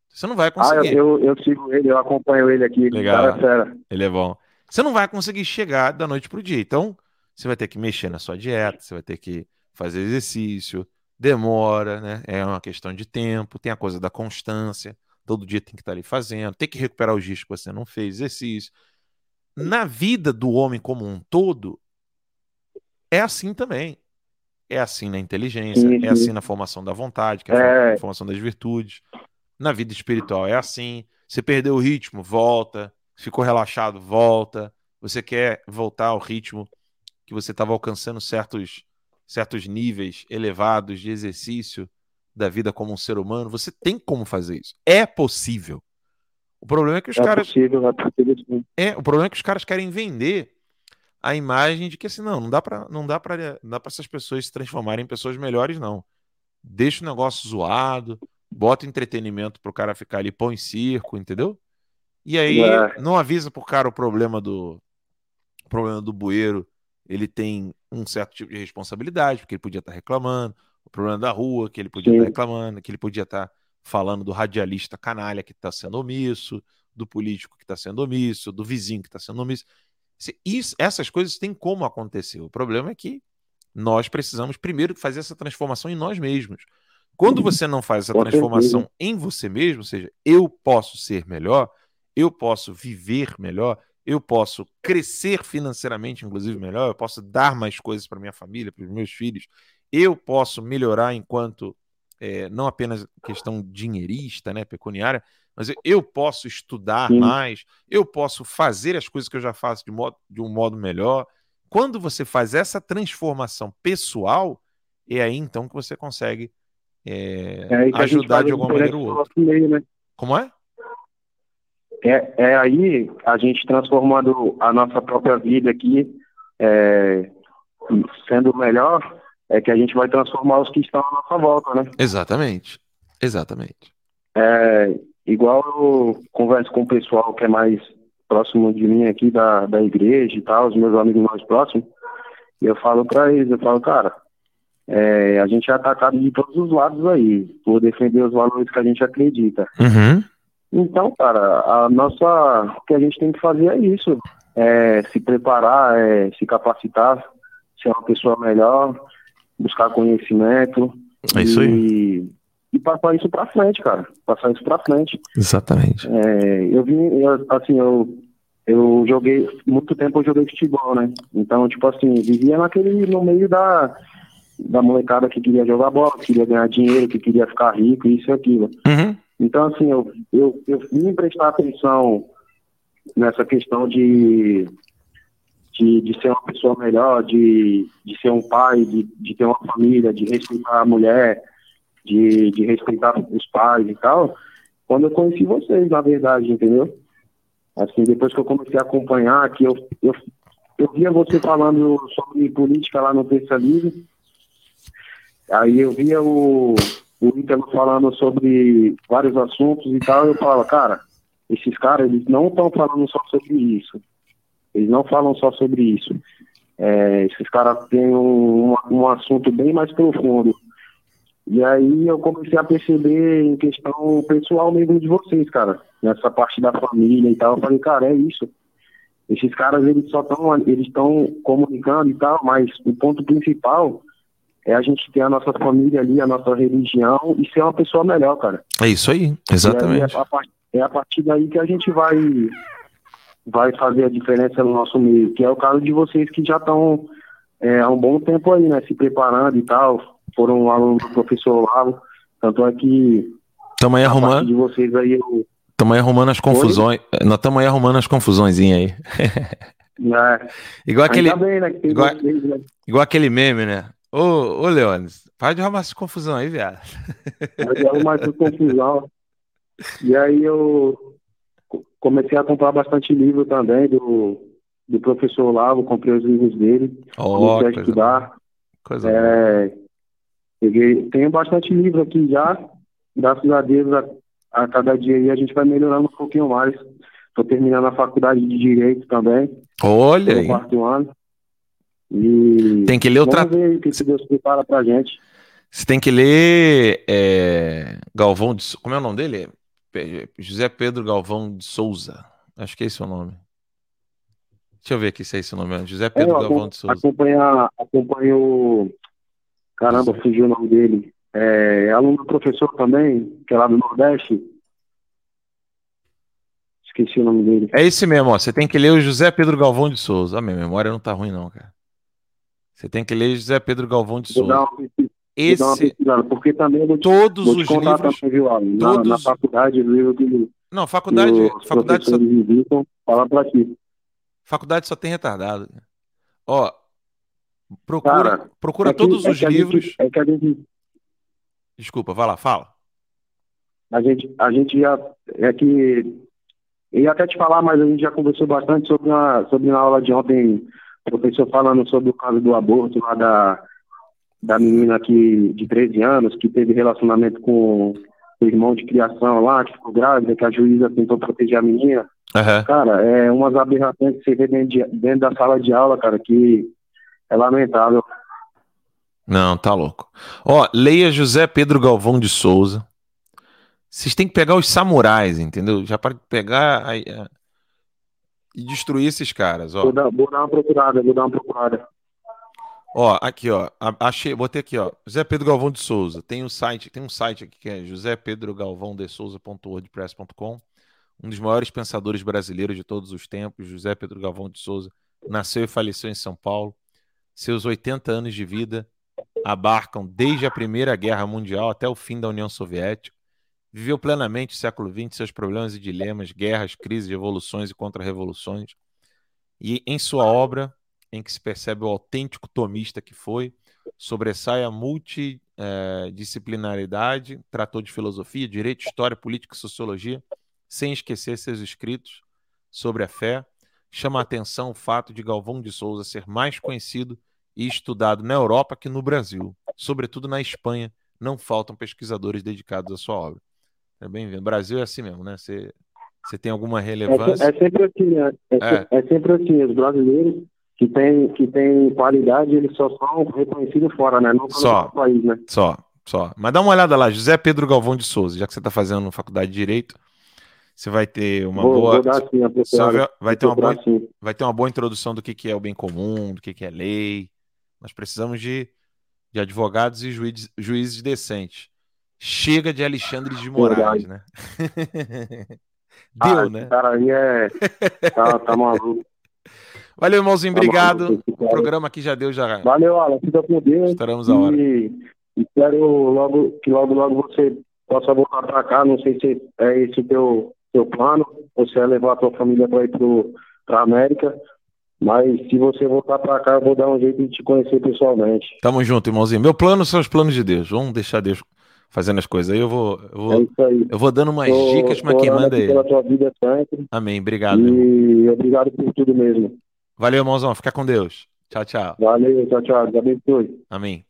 Você não vai Ah, eu, conseguir. eu, eu sigo ele, eu acompanho ele aqui. Legal. É. Ele é bom. Você não vai conseguir chegar da noite pro dia. Então, você vai ter que mexer na sua dieta, você vai ter que fazer exercício, demora, né? É uma questão de tempo, tem a coisa da constância. Todo dia tem que estar ali fazendo, tem que recuperar os dias que você não fez exercício. Na vida do homem como um todo, é assim também. É assim na inteligência, Sim, é sim. assim na formação da vontade, que é a É. formação das virtudes. Na vida espiritual é assim. Você perdeu o ritmo, volta. Ficou relaxado, volta. Você quer voltar ao ritmo que você estava alcançando certos, certos níveis elevados de exercício da vida como um ser humano. Você tem como fazer isso. É possível. O problema é que os É caras possível, é possível sim. é, o problema é que os caras querem vender a imagem de que assim, não, não dá para não dá para dá para essas pessoas se transformarem em pessoas melhores não. Deixa o negócio zoado, bota entretenimento pro cara ficar ali, põe circo, entendeu? E aí É. não avisa pro cara o problema do o problema do bueiro, ele tem um certo tipo de responsabilidade, porque ele podia estar reclamando, o problema da rua, que ele podia Sim. estar reclamando, que ele podia estar falando do radialista canalha que está sendo omisso, do político que está sendo omisso, do vizinho que está sendo omisso. Isso, essas coisas têm como acontecer. O problema é que nós precisamos primeiro fazer essa transformação em nós mesmos. Quando você não faz essa transformação em você mesmo, ou seja, eu posso ser melhor, eu posso viver melhor, eu posso crescer financeiramente, inclusive, melhor, eu posso dar mais coisas para minha família, para os meus filhos, eu posso melhorar enquanto é, não apenas questão dinheirista, né, pecuniária, mas eu- posso estudar Sim. mais, eu posso fazer as coisas que eu já faço de, modo, de um modo melhor. Quando você faz essa transformação pessoal, é aí então que você consegue é, É que ajudar de alguma maneira o outro. meio, né? Como é? É, é aí a gente transformando a nossa própria vida aqui, é, sendo melhor, é que a gente vai transformar os que estão à nossa volta, né? Exatamente. Exatamente. é, igual eu converso com o pessoal que é mais próximo de mim aqui da, da igreja e tal, os meus amigos mais próximos, eu falo para eles, eu falo, cara, é, a gente é atacado de todos os lados aí, por defender os valores que a gente acredita. Uhum. Então, cara, a nossa, o que a gente tem que fazer é isso, é se preparar, é se capacitar, ser uma pessoa melhor, buscar conhecimento. É isso e, aí. E passar isso pra frente, cara. Passar isso pra frente. Exatamente. É, eu vim, eu, assim, eu, eu joguei, muito tempo eu joguei futebol, né? Então, tipo assim, vivia naquele, no meio da, da molecada que queria jogar bola, que queria ganhar dinheiro, que queria ficar rico, isso e aquilo. Uhum. Então, assim, eu, eu, eu vim prestar atenção nessa questão de, de, de ser uma pessoa melhor, de, de ser um pai, de, de ter uma família, de respeitar a mulher, de, de respeitar os pais e tal, quando eu conheci vocês, na verdade, entendeu? Assim, depois que eu comecei a acompanhar, que eu, eu, eu via você falando sobre política lá no Terça Livre, aí eu via o, o Ítalo falando sobre vários assuntos e tal, eu falava, cara, esses caras, eles não estão falando só sobre isso. Eles não falam só sobre isso. É, esses caras têm um, um, assunto bem mais profundo. E aí eu comecei a perceber em questão pessoal mesmo de vocês, cara. Nessa parte da família e tal. Eu falei, cara, é isso. Esses caras, eles só estão eles estão comunicando e tal, mas o ponto principal é a gente ter a nossa família ali, a nossa religião e ser uma pessoa melhor, cara. É isso aí, exatamente. Aí, a, é a partir daí que a gente vai vai fazer a diferença no nosso meio, que é o caso de vocês que já estão é, há um bom tempo aí, né, se preparando e tal, foram alunos do professor Lavo, tanto é que Estamos aí arrumando. de vocês aí eu... Estamos aí arrumando as confusões. Oi? Nós estamos aí arrumando as confusões aí. É. igual aquele. Bem, né, igual, vocês, né? igual aquele meme, né? Ô, ô Leones, para de arrumar essa confusão aí, viado. Para de arrumar essa confusão. E aí eu comecei a comprar bastante livro também do, do professor Lavo, comprei os livros dele, oh, comecei a estudar. Coisa é, peguei, tenho bastante livro aqui já, graças a Deus, a, a cada dia aí a gente vai melhorando um pouquinho mais. Estou terminando a faculdade de Direito também. Olha aí. quarto ano. E tem que ler o tratado. o que Deus prepara pra gente. Você tem que ler é, Galvão de. Como é o nome dele? José Pedro Galvão de Souza. Acho que é esse o nome. Deixa eu ver aqui se é esse o nome. José Pedro é, Galvão de Souza. Acompanha, acompanho. Caramba, fugiu o nome dele. É, aluno do professor também, que é lá do Nordeste. Esqueci o nome dele. É esse mesmo, ó. Você tem que ler o José Pedro Galvão de Souza. A minha memória não tá ruim, não, cara. Você tem que ler José Pedro Galvão de Souza. Esse, porque também vou te, todos vou te os livros, também, viu, todos... Na, na faculdade, o livro que não, faculdade, faculdade só visitam, fala para ti. Faculdade só tem retardado. Ó, procura, Cara, procura é que, todos é os livros. Gente, é que a gente... Desculpa, vai lá, fala. A gente, a gente já é que eu ia até te falar, mas a gente já conversou bastante sobre a sobre na aula de ontem, o professor falando sobre o caso do aborto lá da da menina que, de 13 anos que teve relacionamento com o irmão de criação lá, que ficou grávida, que a juíza tentou proteger a menina. Uhum. Cara, é umas aberrações que você vê dentro, de, dentro da sala de aula, cara, que é lamentável. Não, tá louco. Ó, leia José Pedro Galvão de Souza. Vocês têm que pegar os samurais, entendeu? Já para pegar a, a, e destruir esses caras, ó. Vou dar, vou dar uma procurada, vou dar uma procurada. Ó, aqui, ó. Achei, botei aqui, ó. José Pedro Galvão de Souza. Tem um site, tem um site aqui que é josépedrogalvãodesouza.wordpress.com. Um dos maiores pensadores brasileiros de todos os tempos, José Pedro Galvão de Souza, nasceu e faleceu em São Paulo. Seus 80 anos de vida abarcam desde a Primeira Guerra Mundial até o fim da União Soviética. Viveu plenamente o século XX, seus problemas e dilemas, guerras, crises, revoluções e contra-revoluções. E em sua obra, em que se percebe o autêntico tomista que foi, sobressai a multidisciplinaridade, tratou de filosofia, direito, história, política e sociologia, sem esquecer seus escritos sobre a fé. Chama a atenção o fato de Galvão de Souza ser mais conhecido e estudado na Europa que no Brasil, sobretudo na Espanha, não faltam pesquisadores dedicados à sua obra. Seja bem-vindo. Brasil é assim mesmo, né? Você, você tem alguma É, relevância. é sempre assim, né? É, É. é sempre assim, os brasileiros que têm que tem qualidade, eles só são reconhecidos fora, né? Não Só. país, né? Só, só. Mas dá uma olhada lá, José Pedro Galvão de Souza, já que você está fazendo faculdade de Direito, você vai ter uma vou, boa. vou dar você vai, ter uma boa, sim. vai ter uma boa introdução do que, que é o bem comum, do que, que é lei. Nós precisamos de, de advogados e juízes, juízes decentes. Chega de Alexandre de Moraes, né? Deu, Ah, né? Cara aí é. Tá, tá maluco. Valeu, irmãozinho. Tá Obrigado. O programa aqui já deu, já. Valeu, Alan. Fica com Deus. Estouramos a hora. E espero logo, que logo, logo você possa voltar pra cá. Não sei se é esse o teu, teu plano, ou se é levar a tua família pra ir pro, pra América. Mas se você voltar pra cá, eu vou dar um jeito de te conhecer pessoalmente. Tamo junto, irmãozinho. Meu plano são os planos de Deus. Vamos deixar Deus fazendo as coisas. Aí eu vou, eu É vou, aí. eu vou dando umas Tô- dicas, tô quem manda é aqui ele. pela tua vida sempre. Amém. Obrigado, irmão. E obrigado por tudo mesmo. Valeu, irmãozão. Fica com Deus. Tchau, tchau. Valeu, tchau, tchau. Deus abençoe. Amém.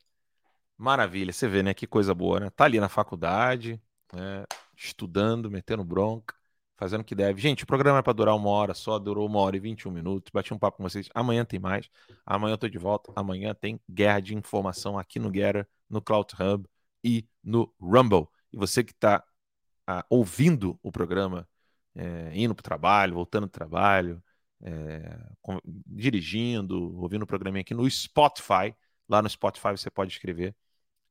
Maravilha. Você vê, né? Que coisa boa, né? Tá ali na faculdade, né? estudando, metendo bronca, fazendo o que deve. Gente, o programa é para durar uma hora só, durou uma hora e 21 minutos. Bati um papo com vocês. Amanhã tem mais. Amanhã eu tô de volta. Amanhã tem guerra de informação aqui no Guerra, no Cloud Hub e no Rumble. E você que está ouvindo o programa, é, indo para o trabalho, voltando do trabalho, é, com- dirigindo, ouvindo o programinha aqui no Spotify. Lá no Spotify você pode escrever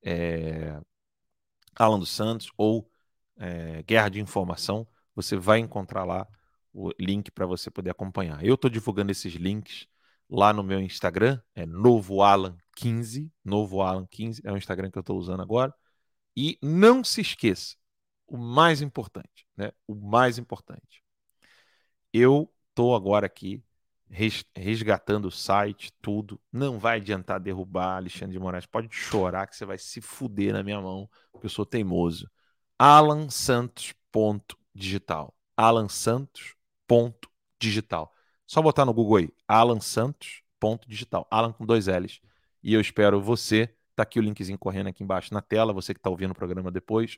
é, Alan dos Santos ou é, Guerra de Informação. Você vai encontrar lá o link para você poder acompanhar. Eu estou divulgando esses links lá no meu Instagram, é Novo Alan 15, Novo Alan 15, é o Instagram que eu estou usando agora. E não se esqueça, o mais importante, né? O mais importante. Eu estou agora aqui res- resgatando o site, tudo. Não vai adiantar derrubar Alexandre de Moraes. Pode chorar que você vai se fuder na minha mão, porque eu sou teimoso. alansantos.digital. alansantos.digital. Só botar no Google aí, alansantos.digital. Alan com dois L's. E eu espero você. Tá aqui o linkzinho correndo aqui embaixo na tela, você que está ouvindo o programa depois.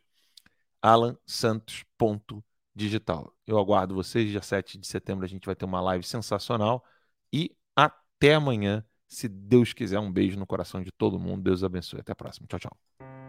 alansantos.digital. Eu aguardo vocês. Dia 7 de setembro a gente vai ter uma live sensacional. E até amanhã, se Deus quiser. Um beijo no coração de todo mundo. Deus abençoe. Até a próxima. Tchau, tchau.